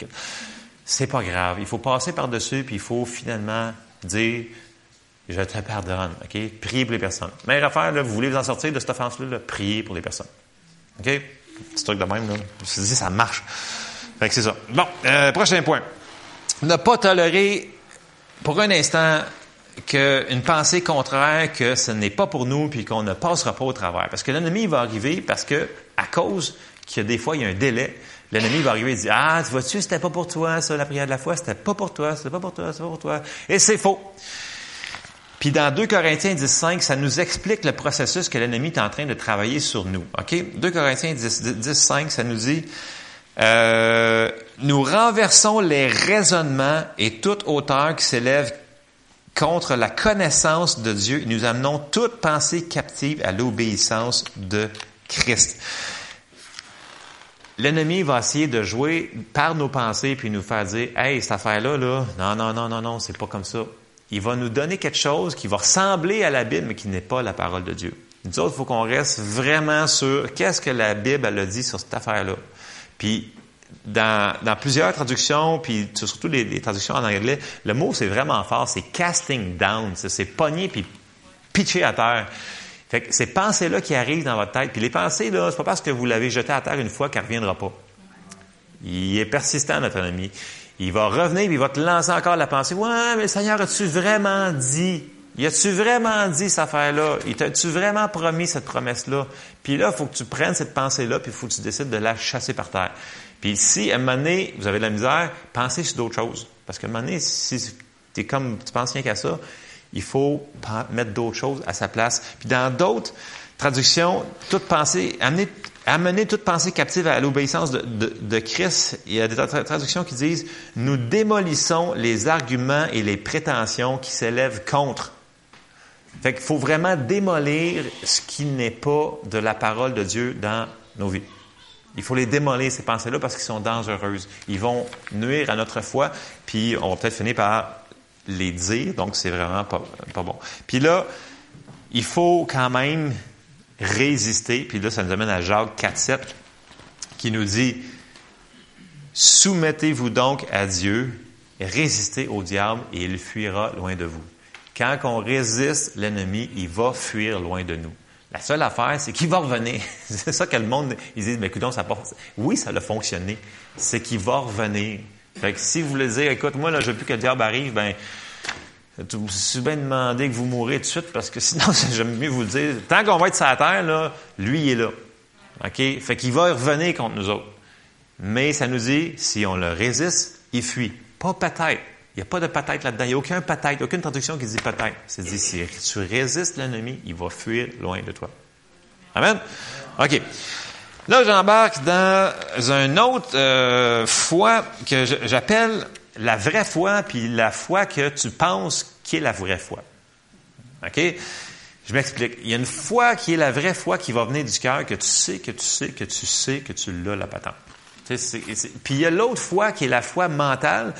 C'est pas grave. Il faut passer par-dessus, puis il faut finalement dire, je te pardonne. OK? Priez pour les personnes. Meilleure affaire, là, vous voulez vous en sortir de cette offense-là, priez pour les personnes. OK? Petit truc de même, là. Je me suis ça marche. Fait que c'est ça. Bon, euh, prochain point. Ne pas tolérer pour un instant qu'une pensée contraire, que ce n'est pas pour nous, puis qu'on ne passera pas au travers. Parce que l'ennemi va arriver parce que, à cause a des fois, il y a un délai, l'ennemi va arriver et dire, ah, tu vois-tu, c'était pas pour toi, ça, la prière de la foi, c'était pas pour toi, c'était pas pour toi, c'était pas pour toi. Et c'est faux. Puis dans 2 Corinthiens 10.5, ça nous explique le processus que l'ennemi est en train de travailler sur nous. OK? 2 Corinthiens 10.5, ça nous dit, euh, nous renversons les raisonnements et toute hauteur qui s'élève contre la connaissance de Dieu nous amenons toute pensée captive à l'obéissance de Christ. L'ennemi va essayer de jouer par nos pensées puis nous faire dire, hey, cette affaire-là, là, non, non, non, non, non, c'est pas comme ça il va nous donner quelque chose qui va ressembler à la Bible, mais qui n'est pas la parole de Dieu. Nous autres, il faut qu'on reste vraiment sur qu'est-ce que la Bible elle a dit sur cette affaire-là. Puis, dans, plusieurs traductions, puis surtout les, traductions en anglais, le mot, c'est vraiment fort, c'est casting down, c'est pogner puis pitcher à terre. Fait que ces pensées-là qui arrivent dans votre tête, puis les pensées, là, c'est pas parce que vous l'avez jeté à terre une fois qu'elle reviendra pas. Il est persistant, notre ennemi. Il va revenir, puis il va te lancer encore la pensée. Ouais, mais Seigneur, as-tu vraiment dit? Y a-tu vraiment dit cette affaire-là? Il t'a-tu vraiment promis cette promesse-là? Puis là, il faut que tu prennes cette pensée-là, puis il faut que tu décides de la chasser par terre. Puis si, à un moment donné, vous avez de la misère, pensez sur d'autres choses. Parce qu'à un moment donné, si es comme, tu penses rien qu'à ça, il faut mettre d'autres choses à sa place. Puis dans d'autres traductions, toute pensée, amener amener toute pensée captive à l'obéissance de, Christ. Il y a des traductions qui disent, nous démolissons les arguments et les prétentions qui s'élèvent contre. Fait qu'il faut vraiment démolir ce qui n'est pas de la parole de Dieu dans nos vies. Il faut les démolir, ces pensées-là, parce qu'ils sont dangereuses. Ils vont nuire à notre foi, puis on va peut-être finir par les dire, donc c'est vraiment pas, pas bon. Puis là, il faut quand même résister. Puis là, ça nous amène à Jacques 4.7 qui nous dit, Soumettez-vous donc à Dieu, résistez au diable et il fuira loin de vous. Quand on résiste l'ennemi, il va fuir loin de nous. La seule affaire, c'est qu'il va revenir. c'est ça que le monde, ils disent, mais écoute, ça pas... Oui, ça a fonctionné. C'est qu'il va revenir. Fait que si vous voulez dire, écoute, moi, là, je veux plus que le diable arrive, ben, c'est bien demandé que vous mourrez tout de suite parce que sinon, j'aime mieux vous le dire. Tant qu'on va être sur la terre, là, lui, il est là. OK? Fait qu'il va revenir contre nous autres. Mais ça nous dit, si on le résiste, il fuit. Pas peut-être. Il n'y a pas de peut-être là-dedans. Il n'y a aucun peut-être, aucune traduction qui dit peut-être. C'est dit, si tu résistes l'ennemi, il va fuir loin de toi. Amen? OK. Là, j'embarque dans un autre euh, foi que j'appelle la vraie foi, puis la foi que tu penses qui est la vraie foi. OK? Je m'explique. Il y a une foi qui est la vraie foi qui va venir du cœur, que tu sais, que tu sais, que tu sais, que tu l'as, la patente. Puis il y a l'autre foi qui est la foi mentale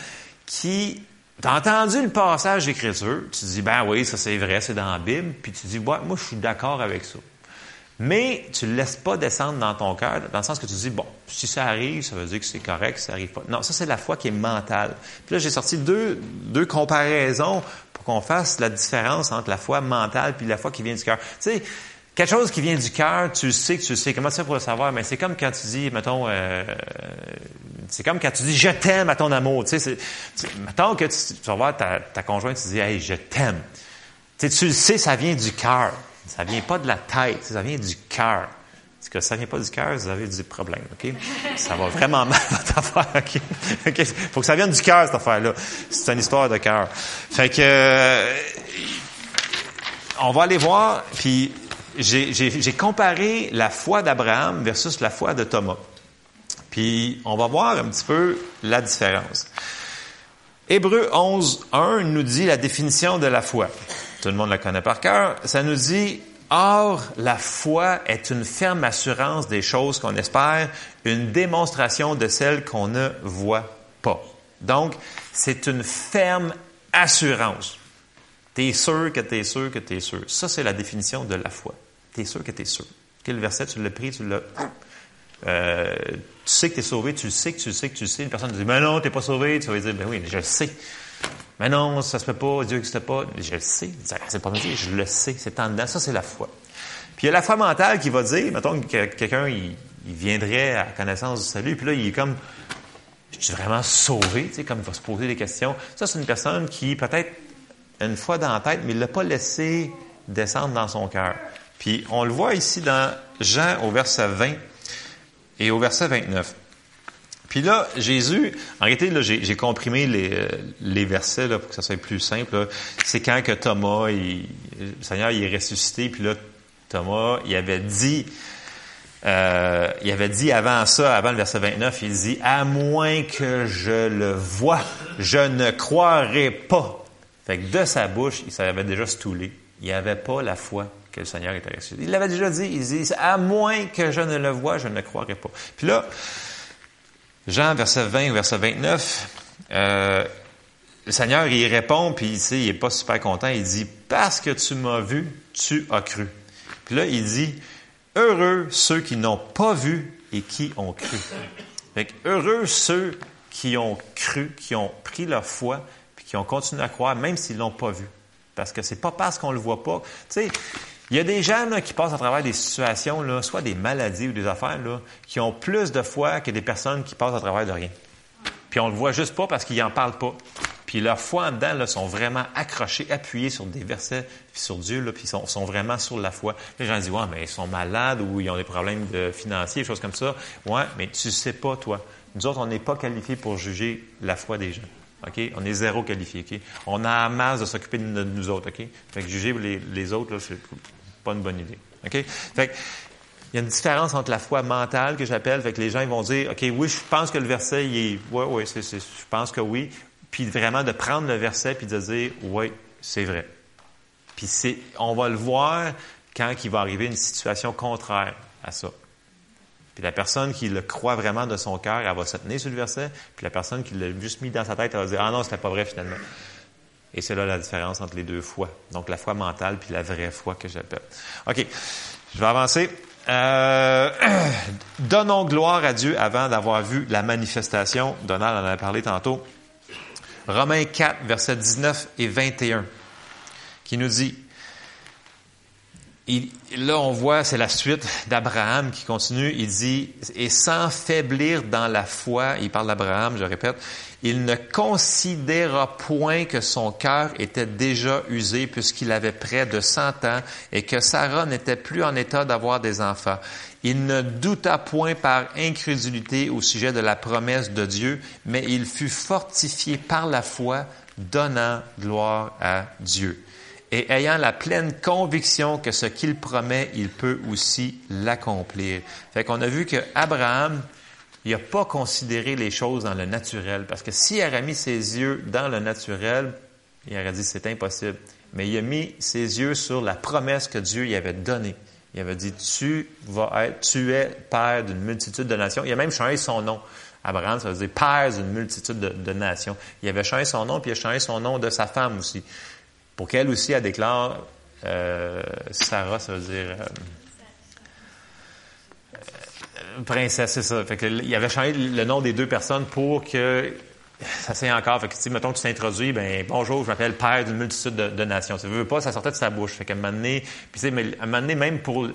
qui... Tu as entendu le passage d'écriture, tu dis, ben oui, ça c'est vrai, c'est dans la Bible, puis tu dis, moi je suis d'accord avec ça. Mais tu ne le laisses pas descendre dans ton cœur, dans le sens que tu dis, bon, si ça arrive, ça veut dire que c'est correct, ça arrive pas. Non, ça, c'est la foi qui est mentale. Puis là, j'ai sorti deux, deux comparaisons pour qu'on fasse la différence entre la foi mentale et la foi qui vient du cœur. Tu sais, quelque chose qui vient du cœur, tu sais que tu sais. Comment ça pour le savoir? Mais c'est comme quand tu dis, mettons, euh, c'est comme quand tu dis je t'aime à ton amour. Tu sais, mettons que tu, tu vas voir ta, ta conjointe, tu dis, hey, je t'aime. Tu sais, tu le sais, ça vient du cœur. Ça vient pas de la tête, ça vient du cœur. Parce que ça vient pas du cœur, vous avez du problème, OK? Ça va vraiment mal, votre affaire, OK? OK? Faut que ça vienne du cœur, cette affaire-là. C'est une histoire de cœur. Fait que, euh, on va aller voir, puis j'ai comparé la foi d'Abraham versus la foi de Thomas. Puis, on va voir un petit peu la différence. Hébreu 11, 1 nous dit la définition de la foi tout le monde la connaît par cœur, ça nous dit Or, la foi est une ferme assurance des choses qu'on espère, une démonstration de celles qu'on ne voit pas. Donc, c'est une ferme assurance. Tu es sûr que tu es sûr que tu es sûr. Ça, c'est la définition de la foi. Tu es sûr que tu es sûr. Quel verset, tu l'as pris, tu l'as... Euh, tu sais que tu es sauvé, tu sais que tu sais que tu sais. Une personne dit, mais non, tu n'es pas sauvé. Tu vas dire, ben oui, je sais. Mais non, ça se fait pas, Dieu n'existe pas. Je le sais. C'est pas dire, je le sais, c'est en dedans. Ça, c'est la foi. Puis il y a la foi mentale qui va dire, mettons que quelqu'un, il, viendrait à connaissance du salut, puis là, il est comme, je suis vraiment sauvé, tu sais, comme il va se poser des questions. Ça, c'est une personne qui, peut-être, une fois dans la tête, mais il l'a pas laissé descendre dans son cœur. Puis on le voit ici dans Jean au verset 20 et au verset 29. Puis là, Jésus, en réalité, là, j'ai, comprimé les, euh, les versets là, pour que ça soit plus simple. C'est quand que Thomas, il, le Seigneur, il est ressuscité, puis là, Thomas, il avait dit, euh, il avait dit avant ça, avant le verset 29, il dit, à moins que je le vois, je ne croirai pas. Fait que de sa bouche, il s'avait déjà stoulé. Il n'avait pas la foi que le Seigneur était ressuscité. Il l'avait déjà dit, il dit, à moins que je ne le vois, je ne croirai pas. Puis là, Jean, verset 20 verset 29, euh, le Seigneur, il répond, puis il n'est pas super content. Il dit, parce que tu m'as vu, tu as cru. Puis là, il dit, heureux ceux qui n'ont pas vu et qui ont cru. Fait heureux ceux qui ont cru, qui ont pris leur foi, puis qui ont continué à croire, même s'ils l'ont pas vu. Parce que c'est pas parce qu'on le voit pas. Tu sais, il y a des gens qui passent à travers des situations, soit des maladies ou des affaires, qui ont plus de foi que des personnes qui passent à travers de rien. Puis on le voit juste pas parce qu'ils n'en parlent pas. Puis leur foi en dedans sont vraiment accrochés, appuyés sur des versets, sur Dieu, puis ils sont, vraiment sur la foi. Les gens disent, ouais, mais ils sont malades ou ils ont des problèmes financiers, des choses comme ça. Ouais, mais tu sais pas, toi. Nous autres, on n'est pas qualifiés pour juger la foi des gens. OK? On est zéro qualifié. On a la masse de s'occuper de nous autres. OK? Fait que juger les, les autres, là, c'est pas une bonne idée. OK? Fait il y a une différence entre la foi mentale que j'appelle, fait que les gens ils vont dire, OK, oui, je pense que le verset, est, ouais, c'est, je pense que oui, puis vraiment de prendre le verset puis de dire, oui, c'est vrai. Puis c'est, on va le voir quand il va arriver une situation contraire à ça. Puis la personne qui le croit vraiment de son cœur, elle va se tenir sur le verset, puis la personne qui l'a juste mis dans sa tête, elle va dire, ah non, c'était pas vrai finalement. Et c'est là la différence entre les deux foi. Donc la foi mentale puis la vraie foi que j'appelle. OK, je vais avancer. Euh, donnons gloire à Dieu avant d'avoir vu la manifestation. Donald en a parlé tantôt. Romains 4, versets 19 et 21, qui nous dit, là, on voit, c'est la suite d'Abraham qui continue. Il dit, et sans faiblir dans la foi, il parle d'Abraham, je répète, il ne considéra point que son cœur était déjà usé puisqu'il avait près de cent ans et que Sarah n'était plus en état d'avoir des enfants. Il ne douta point par incrédulité au sujet de la promesse de Dieu, mais il fut fortifié par la foi, donnant gloire à Dieu et ayant la pleine conviction que ce qu'il promet, il peut aussi l'accomplir. Fait qu'on a vu que Abraham, il n'a pas considéré les choses dans le naturel, parce que s'il aurait mis ses yeux dans le naturel, il aurait dit c'est impossible. Mais il a mis ses yeux sur la promesse que Dieu lui avait donnée. Il avait dit tu vas être, tu es père d'une multitude de nations. Il a même changé son nom. Abraham, ça veut dire père d'une multitude de, nations. Il avait changé son nom, puis il a changé son nom de sa femme aussi pour qu'elle aussi, elle déclare euh, Sarah, ça veut dire euh, princesse, c'est ça. Fait que, il avait changé le nom des deux personnes pour que ça c'est encore. Fait que, mettons tu t'introduis, ben bonjour, je m'appelle père d'une multitude de, nations. Tu veux pas, ça sortait de sa bouche. Fait qu'à un moment même pour,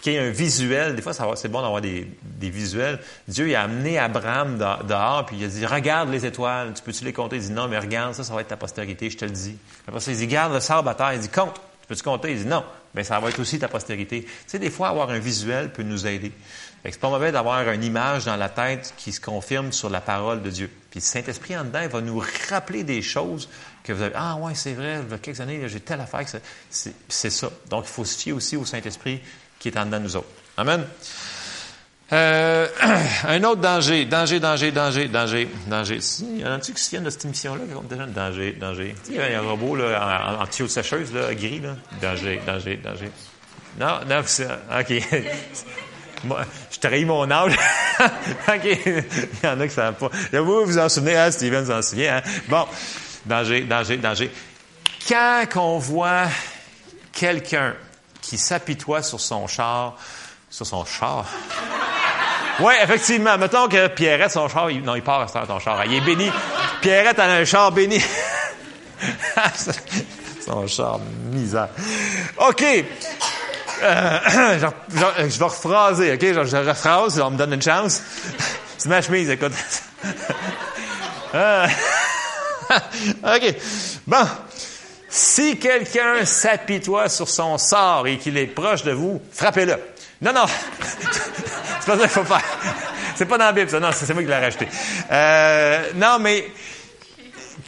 qu'il y ait un visuel, des fois c'est bon d'avoir des, des, visuels. Dieu il a amené Abraham dehors, puis il a dit regarde les étoiles, tu peux-tu les compter? Il dit non, mais regarde ça, ça va être ta postérité, je te le dis. Après ça, il dit garde le sable à terre. Il dit compte, tu peux-tu compter? Il dit non, mais ça va être aussi ta postérité. Tu sais, des fois avoir un visuel peut nous aider. C'est pas mauvais d'avoir une image dans la tête qui se confirme sur la parole de Dieu. Puis le Saint-Esprit en dedans, il va nous rappeler des choses que vous avez. Ah ouais, c'est vrai, il y a quelques années, j'ai telle affaire. C'est ça. Donc, il faut se fier aussi au Saint-Esprit qui est en dedans de nous autres. Amen. Euh, un autre danger, danger, danger, danger, danger, danger. Il y en a-tu qui se viennent de cette émission-là? Déjà danger, danger? Il y a un robot là, en, tuyau de sécheuse, là, gris, là. Danger, danger, danger. Non, non, OK. Moi, je trahis mon âge. OK. Il y en a qui ne savent pas. Vous vous en souvenez, hein? Steven s'en souvient. Hein? Bon, danger, danger, danger. Quand on voit quelqu'un qui s'apitoie sur son char, sur son char? Oui, effectivement. Mettons que Pierrette, son char, non, il part à ton char. Il est béni. Pierrette, elle a un char béni. son char, misère. OK. Euh, je, vais rephraser, OK? Je, je rephrase, on me donne une chance. C'est ma chemise, écoute. Euh, OK. Bon. Si quelqu'un s'apitoie sur son sort et qu'il est proche de vous, frappez-le. Non, non. c'est pas ça qu'il faut faire. C'est pas dans la Bible, ça. Non, c'est moi qui l'ai rajouté. Euh, non, mais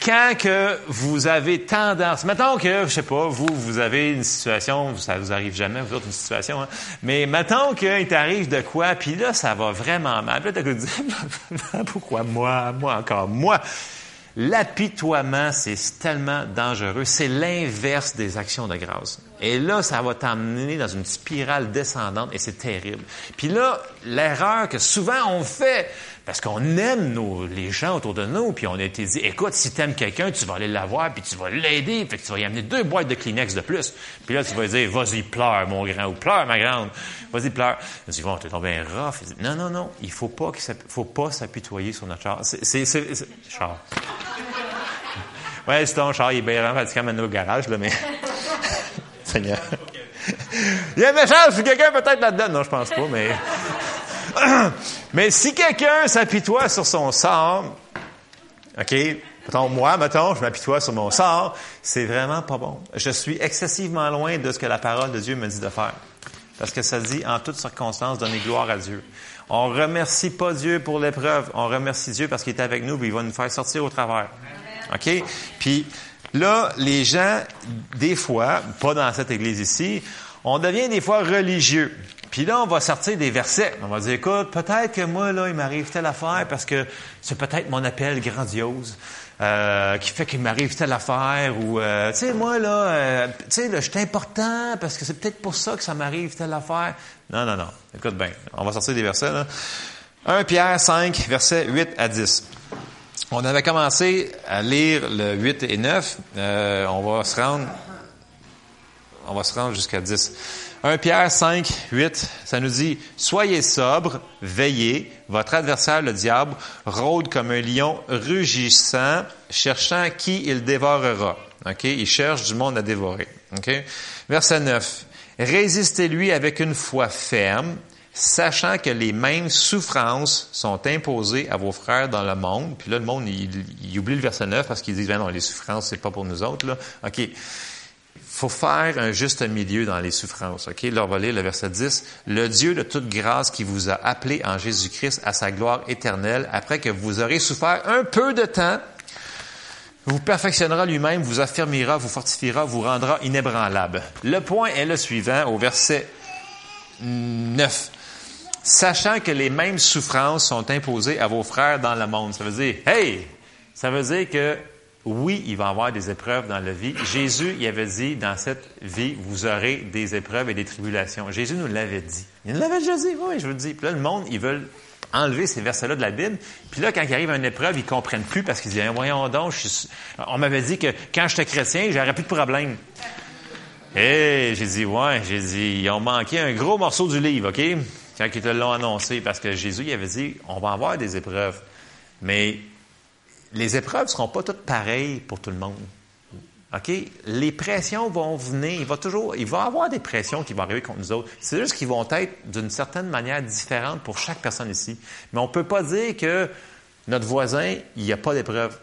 quand que vous avez tendance, mettons que, je sais pas, vous, vous avez une situation, ça vous arrive jamais, vous autres, une situation, hein, mais mettons qu'il t'arrive de quoi, puis là, ça va vraiment mal. Puis là, t'as dire, pourquoi moi, moi encore, moi? L'apitoiement, c'est tellement dangereux. C'est l'inverse des actions de grâce. Et là, ça va t'emmener dans une spirale descendante et c'est terrible. Puis là, l'erreur que souvent on fait, parce qu'on aime nos, les gens autour de nous, puis on a été dit, écoute, si tu aimes quelqu'un, tu vas aller la voir, puis tu vas l'aider, puis tu vas y amener deux boîtes de Kleenex de plus. Puis là, tu vas dire, vas-y, pleure, mon grand, ou pleure, ma grande. Vas-y, pleure. Tu dis, bon, t'es tombé rough. non, non, non, il faut pas, faut pas s'apitoyer sur notre char. C'est, char. Ouais, c'est ton char, il est bien radical maintenant au garage, là, mais. Seigneur. Il y a un message sur quelqu'un peut-être là-dedans. Non, je pense pas, mais. mais si quelqu'un s'apitoie sur son sort, OK, mettons, moi, mettons, je m'apitoie sur mon sort, c'est vraiment pas bon. Je suis excessivement loin de ce que la parole de Dieu me dit de faire. Parce que ça dit, en toutes circonstances, donner gloire à Dieu. On remercie pas Dieu pour l'épreuve. On remercie Dieu parce qu'il est avec nous et il va nous faire sortir au travers. OK? Puis là, les gens, des fois, pas dans cette église ici, on devient des fois religieux. Puis là, on va sortir des versets. On va dire, écoute, peut-être que moi, là, il m'arrive telle affaire parce que c'est peut-être mon appel grandiose. Euh, qui fait qu'il m'arrive telle affaire ou euh, tu sais moi là euh, tu sais là je suis important parce que c'est peut-être pour ça que ça m'arrive telle affaire non non non écoute bien on va sortir des versets là 1 Pierre 5 versets 8 à 10 on avait commencé à lire le 8 et 9. Euh, on va se rendre, on va se rendre jusqu'à 10. 1 Pierre 5, 8, ça nous dit, Soyez sobre, veillez, votre adversaire, le diable, rôde comme un lion rugissant, cherchant qui il dévorera. OK? Il cherche du monde à dévorer. OK? Verset 9. Résistez-lui avec une foi ferme, sachant que les mêmes souffrances sont imposées à vos frères dans le monde. Puis là, le monde, il, oublie le verset 9 parce qu'ils disent, ben non, les souffrances, c'est pas pour nous autres. Là. OK? Faut faire un juste milieu dans les souffrances. OK? Va lire le verset 10. Le Dieu de toute grâce qui vous a appelé en Jésus-Christ à sa gloire éternelle, après que vous aurez souffert un peu de temps, vous perfectionnera lui-même, vous affirmera, vous fortifiera, vous rendra inébranlable. Le point est le suivant, au verset 9 sachant que les mêmes souffrances sont imposées à vos frères dans le monde. Ça veut dire, hey, ça veut dire que oui, il va y avoir des épreuves dans la vie. Jésus, il avait dit, dans cette vie, vous aurez des épreuves et des tribulations. Jésus nous l'avait dit. Il nous l'avait déjà dit, oui, je vous le dis. Puis là, le monde, ils veulent enlever ces versets-là de la Bible. Puis là, quand il arrive une épreuve, ils comprennent plus parce qu'ils disent, voyons donc, on m'avait dit que quand j'étais chrétien, j'aurais plus de problème. Et j'ai dit, ouais, j'ai dit, ils ont manqué un gros morceau du livre, OK? quand ils te l'ont annoncé, parce que Jésus il avait dit, on va avoir des épreuves, mais les épreuves ne seront pas toutes pareilles pour tout le monde. OK? Les pressions vont venir, il va toujours, il va y avoir des pressions qui vont arriver contre nous autres. C'est juste qu'ils vont être d'une certaine manière différentes pour chaque personne ici. Mais on ne peut pas dire que notre voisin, il n'y a pas d'épreuves.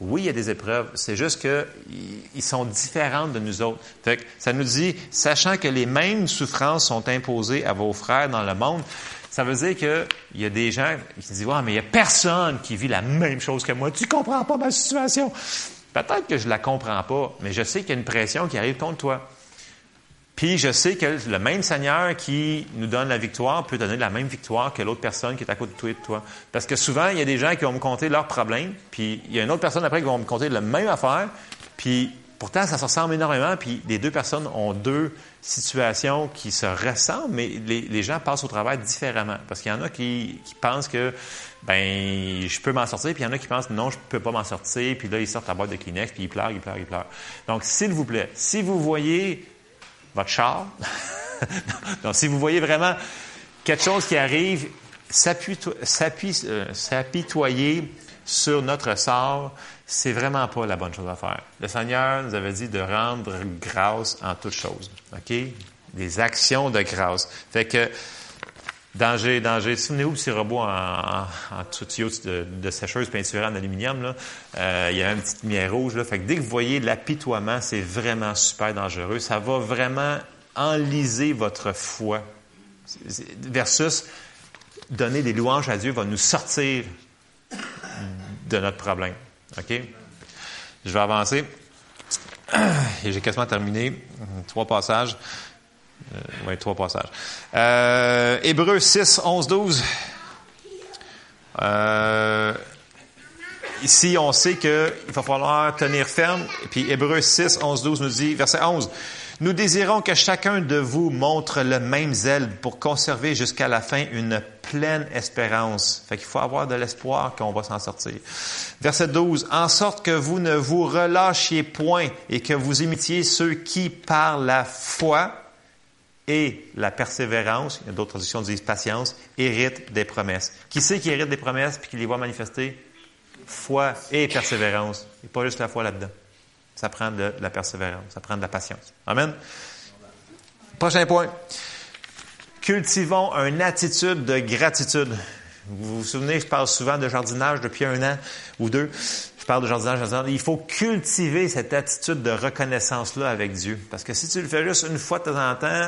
Oui, il y a des épreuves. C'est juste qu'ils sont différents de nous autres. Fait ça nous dit, sachant que les mêmes souffrances sont imposées à vos frères dans le monde, ça veut dire qu'il y a des gens qui disent, ouais, mais il n'y a personne qui vit la même chose que moi. Tu comprends pas ma situation? Peut-être que je la comprends pas, mais je sais qu'il y a une pression qui arrive contre toi. Puis je sais que le même Seigneur qui nous donne la victoire peut donner la même victoire que l'autre personne qui est à côté de toi. Parce que souvent, il y a des gens qui vont me conter leurs problèmes, puis il y a une autre personne après qui va me conter la même affaire, puis Pourtant, ça se ressemble énormément, puis les deux personnes ont deux situations qui se ressemblent, mais les, gens passent au travail différemment. Parce qu'il y en a qui, pensent que, ben, je peux m'en sortir, puis il y en a qui pensent, non, je peux pas m'en sortir, puis là, ils sortent la boîte de Kleenex, puis ils pleurent, ils pleurent, ils pleurent. Donc, s'il vous plaît, si vous voyez votre char, donc, si vous voyez vraiment quelque chose qui arrive, euh, s'apitoyer sur notre sort, c'est vraiment pas la bonne chose à faire. Le Seigneur nous avait dit de rendre grâce en toutes choses. OK? Des actions de grâce. Fait que, danger, danger. Souvenez-vous de ces robots en, en, en tuyau de, de, sécheuse peinturée en aluminium, là. Euh, il y a une petite lumière rouge. Fait que dès que vous voyez l'apitoiement, c'est vraiment super dangereux. Ça va vraiment enliser votre foi. Versus donner des louanges à Dieu va nous sortir de notre problème. OK? Je vais avancer. Et j'ai quasiment terminé. Trois passages. Euh, oui, trois passages. Euh, Hébreux 6, 11, 12. ici, on sait qu'il va falloir tenir ferme. Et puis Hébreux 6, 11, 12 nous dit, verset 11, nous désirons que chacun de vous montre le même zèle pour conserver jusqu'à la fin une pleine espérance. Fait qu'il faut avoir de l'espoir qu'on va s'en sortir. Verset 12. En sorte que vous ne vous relâchiez point et que vous imitiez ceux qui, par la foi et la persévérance, il y a d'autres traductions disent patience, héritent des promesses. Qui c'est qui hérite des promesses puis qui les voit manifester? Foi et persévérance. Il n'y a pas juste la foi là-dedans. Ça prend de la persévérance, ça prend de la patience. Amen. Prochain point. Cultivons une attitude de gratitude. Vous vous souvenez, je parle souvent de jardinage depuis un an ou deux. Je parle de jardinage, jardinage. Il faut cultiver cette attitude de reconnaissance-là avec Dieu. Parce que si tu le fais juste une fois de temps en temps,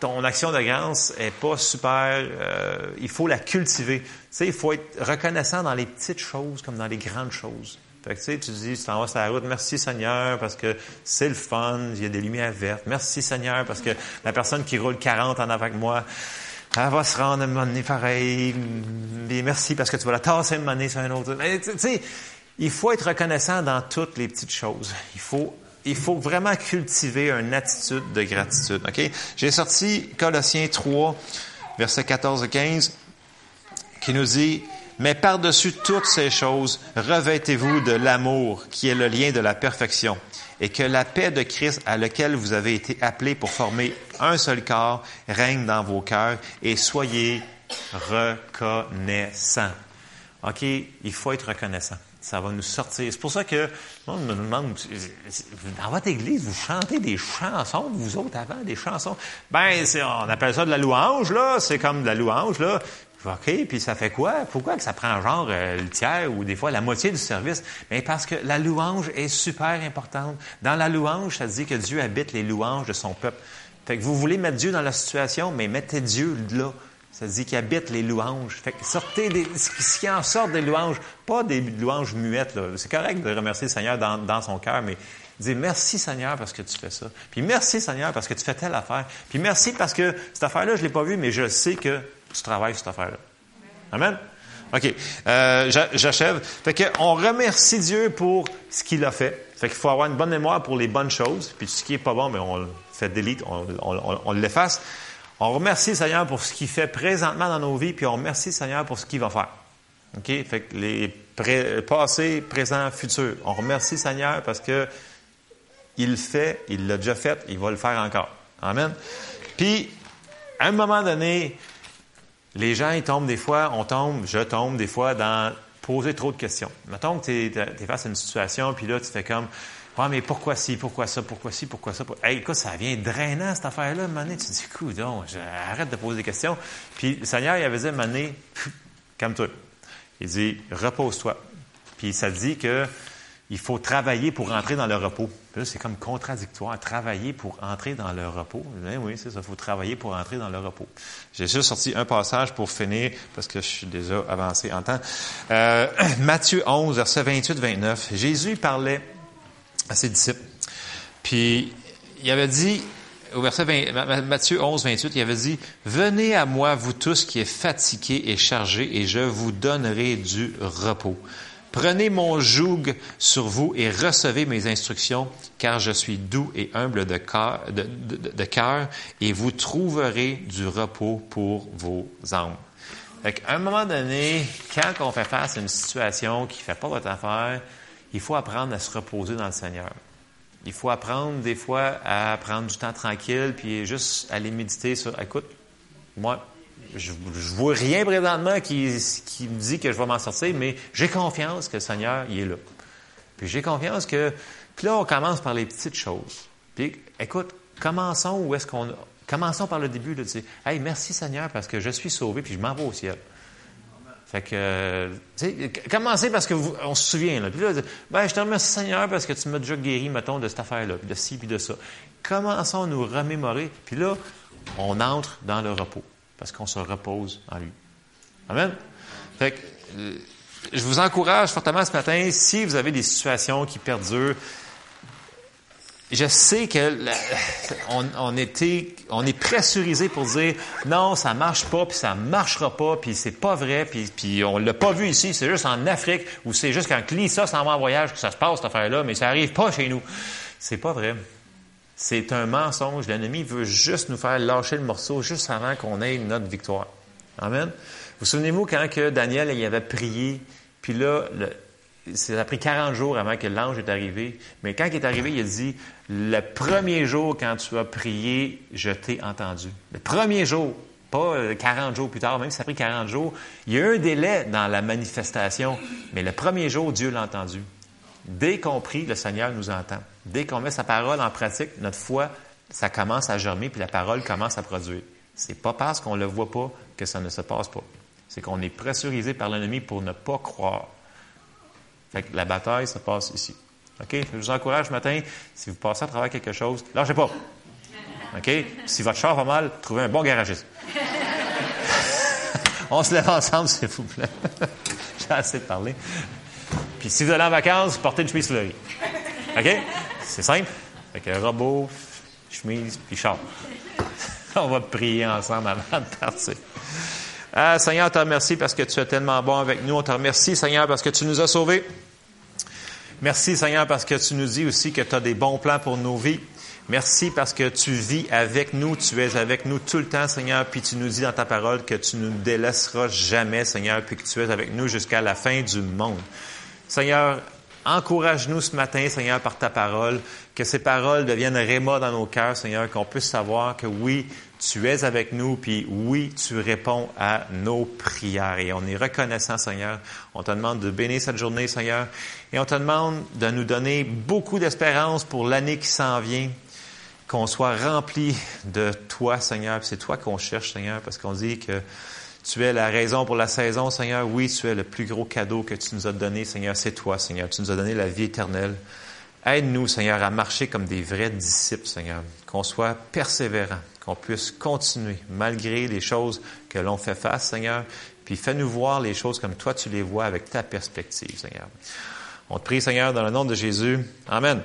ton action de grâce est pas super. Euh, il faut la cultiver. Tu sais, il faut être reconnaissant dans les petites choses comme dans les grandes choses. Fait que, tu sais, tu dis, tu t'en vas sur la route, merci Seigneur, parce que c'est le fun, il y a des lumières vertes. Merci Seigneur, parce que la personne qui roule 40 en avec moi, elle va se rendre à un moment pareil. Merci parce que tu vas la tasser une monnaie sur un autre. Tu sais, il faut être reconnaissant dans toutes les petites choses. Il faut, il faut vraiment cultiver une attitude de gratitude. J'ai sorti Colossiens 3, versets 14 et 15, qui nous dit, mais par-dessus toutes ces choses, revêtez-vous de l'amour qui est le lien de la perfection et que la paix de Christ à laquelle vous avez été appelés pour former un seul corps règne dans vos cœurs et soyez reconnaissants. OK? Il faut être reconnaissant. Ça va nous sortir. C'est pour ça que, on me demande, dans votre église, vous chantez des chansons, vous autres, avant, des chansons. Ben, on appelle ça de la louange, là. C'est comme de la louange, là. OK, puis ça fait quoi? Pourquoi que ça prend genre euh, le tiers ou des fois la moitié du service? Mais parce que la louange est super importante. Dans la louange, ça dit que Dieu habite les louanges de son peuple. Fait que vous voulez mettre Dieu dans la situation, mais mettez Dieu là. Ça dit qu'il habite les louanges. Fait que sortez des, ce qui en sort des louanges, pas des louanges muettes. C'est correct de remercier le Seigneur dans, dans son cœur, mais dire merci Seigneur parce que tu fais ça. Puis merci Seigneur parce que tu fais telle affaire. Puis merci parce que cette affaire-là, je l'ai pas vue, mais je sais que tu travailles cette affaire-là. Amen? OK. Euh, J'achève. Fait qu'on remercie Dieu pour ce qu'il a fait. Fait qu'il faut avoir une bonne mémoire pour les bonnes choses. Puis ce qui est pas bon, mais on le fait delete, on, on, l'efface. On remercie le Seigneur pour ce qu'il fait présentement dans nos vies, puis on remercie le Seigneur pour ce qu'il va faire. OK? Fait que les pré passés, présents, futurs. On remercie le Seigneur parce que il le fait, il l'a déjà fait, il va le faire encore. Amen? Puis, à un moment donné, les gens, ils tombent des fois, on tombe, je tombe des fois dans poser trop de questions. Mettons que tu es, face à une situation, puis là, tu fais comme, mais pourquoi ci, pourquoi ça, pourquoi ci, pourquoi ça? Hey, écoute, ça vient drainant, cette affaire-là. Donné, tu te dis, écoute, donc, arrête de poser des questions. Puis le Seigneur, il avait dit donné, calme-toi. Il dit, repose-toi. Puis ça dit que il faut travailler pour entrer dans le repos. C'est comme contradictoire, travailler pour entrer dans le repos. Eh oui, c'est ça, il faut travailler pour entrer dans le repos. J'ai juste sorti un passage pour finir, parce que je suis déjà avancé en temps. Euh, Matthieu 11, verset 28-29. Jésus parlait à ses disciples. Puis, il avait dit, au verset 20, Matthieu 11, 28, il avait dit, Venez à moi, vous tous qui êtes fatigués et chargés, et je vous donnerai du repos. Prenez mon joug sur vous et recevez mes instructions, car je suis doux et humble de cœur, de, cœur et vous trouverez du repos pour vos âmes. Fait à un moment donné, quand on fait face à une situation qui ne fait pas votre affaire, il faut apprendre à se reposer dans le Seigneur. Il faut apprendre des fois à prendre du temps tranquille, puis juste aller méditer sur, écoute, moi, je, ne vois rien présentement qui, me dit que je vais m'en sortir, mais j'ai confiance que le Seigneur, il est là. Puis j'ai confiance que, puis là, on commence par les petites choses. Puis, écoute, commençons où est-ce qu'on, commençons par le début de dire, hey, merci Seigneur parce que je suis sauvé, puis je m'en vais au ciel. Fait que, tu commencez parce que on se souvient, là. Puis là, ben, je te remercie Seigneur parce que tu m'as déjà guéri, mettons, de cette affaire-là, de ci puis de ça. Commençons à nous remémorer, puis là, on entre dans le repos parce qu'on se repose en lui. Amen. Fait que, euh, je vous encourage fortement ce matin, si vous avez des situations qui perdurent, je sais que on, était, on est pressurisé pour dire non, ça marche pas, puis ça marchera pas, puis c'est pas vrai, puis, puis on l'a pas vu ici, c'est juste en Afrique où c'est juste quand ça s'en va en voyage que ça se passe cette affaire-là, mais ça arrive pas chez nous. C'est pas vrai. C'est un mensonge. L'ennemi veut juste nous faire lâcher le morceau juste avant qu'on ait notre victoire. Amen. Vous souvenez-vous quand que Daniel il avait prié, puis là, le, ça a pris 40 jours avant que l'ange est arrivé. Mais quand il est arrivé, il a dit, le premier jour quand tu as prié, je t'ai entendu. Le premier jour, pas 40 euh, jours plus tard, même si ça a pris 40 jours, il y a eu un délai dans la manifestation, mais le premier jour, Dieu l'a entendu. Dès qu'on prie, le Seigneur nous entend. Dès qu'on met sa parole en pratique, notre foi, ça commence à germer, puis la parole commence à produire. C'est pas parce qu'on ne le voit pas que ça ne se passe pas. C'est qu'on est pressurisé par l'ennemi pour ne pas croire. La bataille se passe ici. OK? Je vous encourage ce matin, si vous passez à travers quelque chose, lâchez pas. OK? Si votre char va mal, trouvez un bon garagiste. On se lève ensemble, s'il vous plaît. J'ai assez de parler. Si vous allez en vacances, portez une chemise fleurie. OK? C'est simple. Fait que robot, chemise, puis char. On va prier ensemble avant de partir. Ah, Seigneur, on te remercie parce que tu es tellement bon avec nous. On te remercie, Seigneur, parce que tu nous as sauvés. Merci, Seigneur, parce que tu nous dis aussi que tu as des bons plans pour nos vies. Merci parce que tu vis avec nous, tu es avec nous tout le temps, Seigneur, puis tu nous dis dans ta parole que tu ne nous délaisseras jamais, Seigneur, puis que tu es avec nous jusqu'à la fin du monde. Seigneur, encourage-nous ce matin, Seigneur, par ta parole, que ces paroles deviennent réma dans nos cœurs, Seigneur, qu'on puisse savoir que oui, tu es avec nous, puis oui, tu réponds à nos prières. Et on est reconnaissant, Seigneur. On te demande de bénir cette journée, Seigneur. Et on te demande de nous donner beaucoup d'espérance pour l'année qui s'en vient, qu'on soit rempli de toi, Seigneur. C'est toi qu'on cherche, Seigneur, parce qu'on dit que tu es la raison pour la saison, Seigneur. Oui, tu es le plus gros cadeau que tu nous as donné, Seigneur. C'est toi, Seigneur. Tu nous as donné la vie éternelle. Aide-nous, Seigneur, à marcher comme des vrais disciples, Seigneur. Qu'on soit persévérants, qu'on puisse continuer malgré les choses que l'on fait face, Seigneur. Puis fais-nous voir les choses comme toi tu les vois avec ta perspective, Seigneur. On te prie, Seigneur, dans le nom de Jésus. Amen.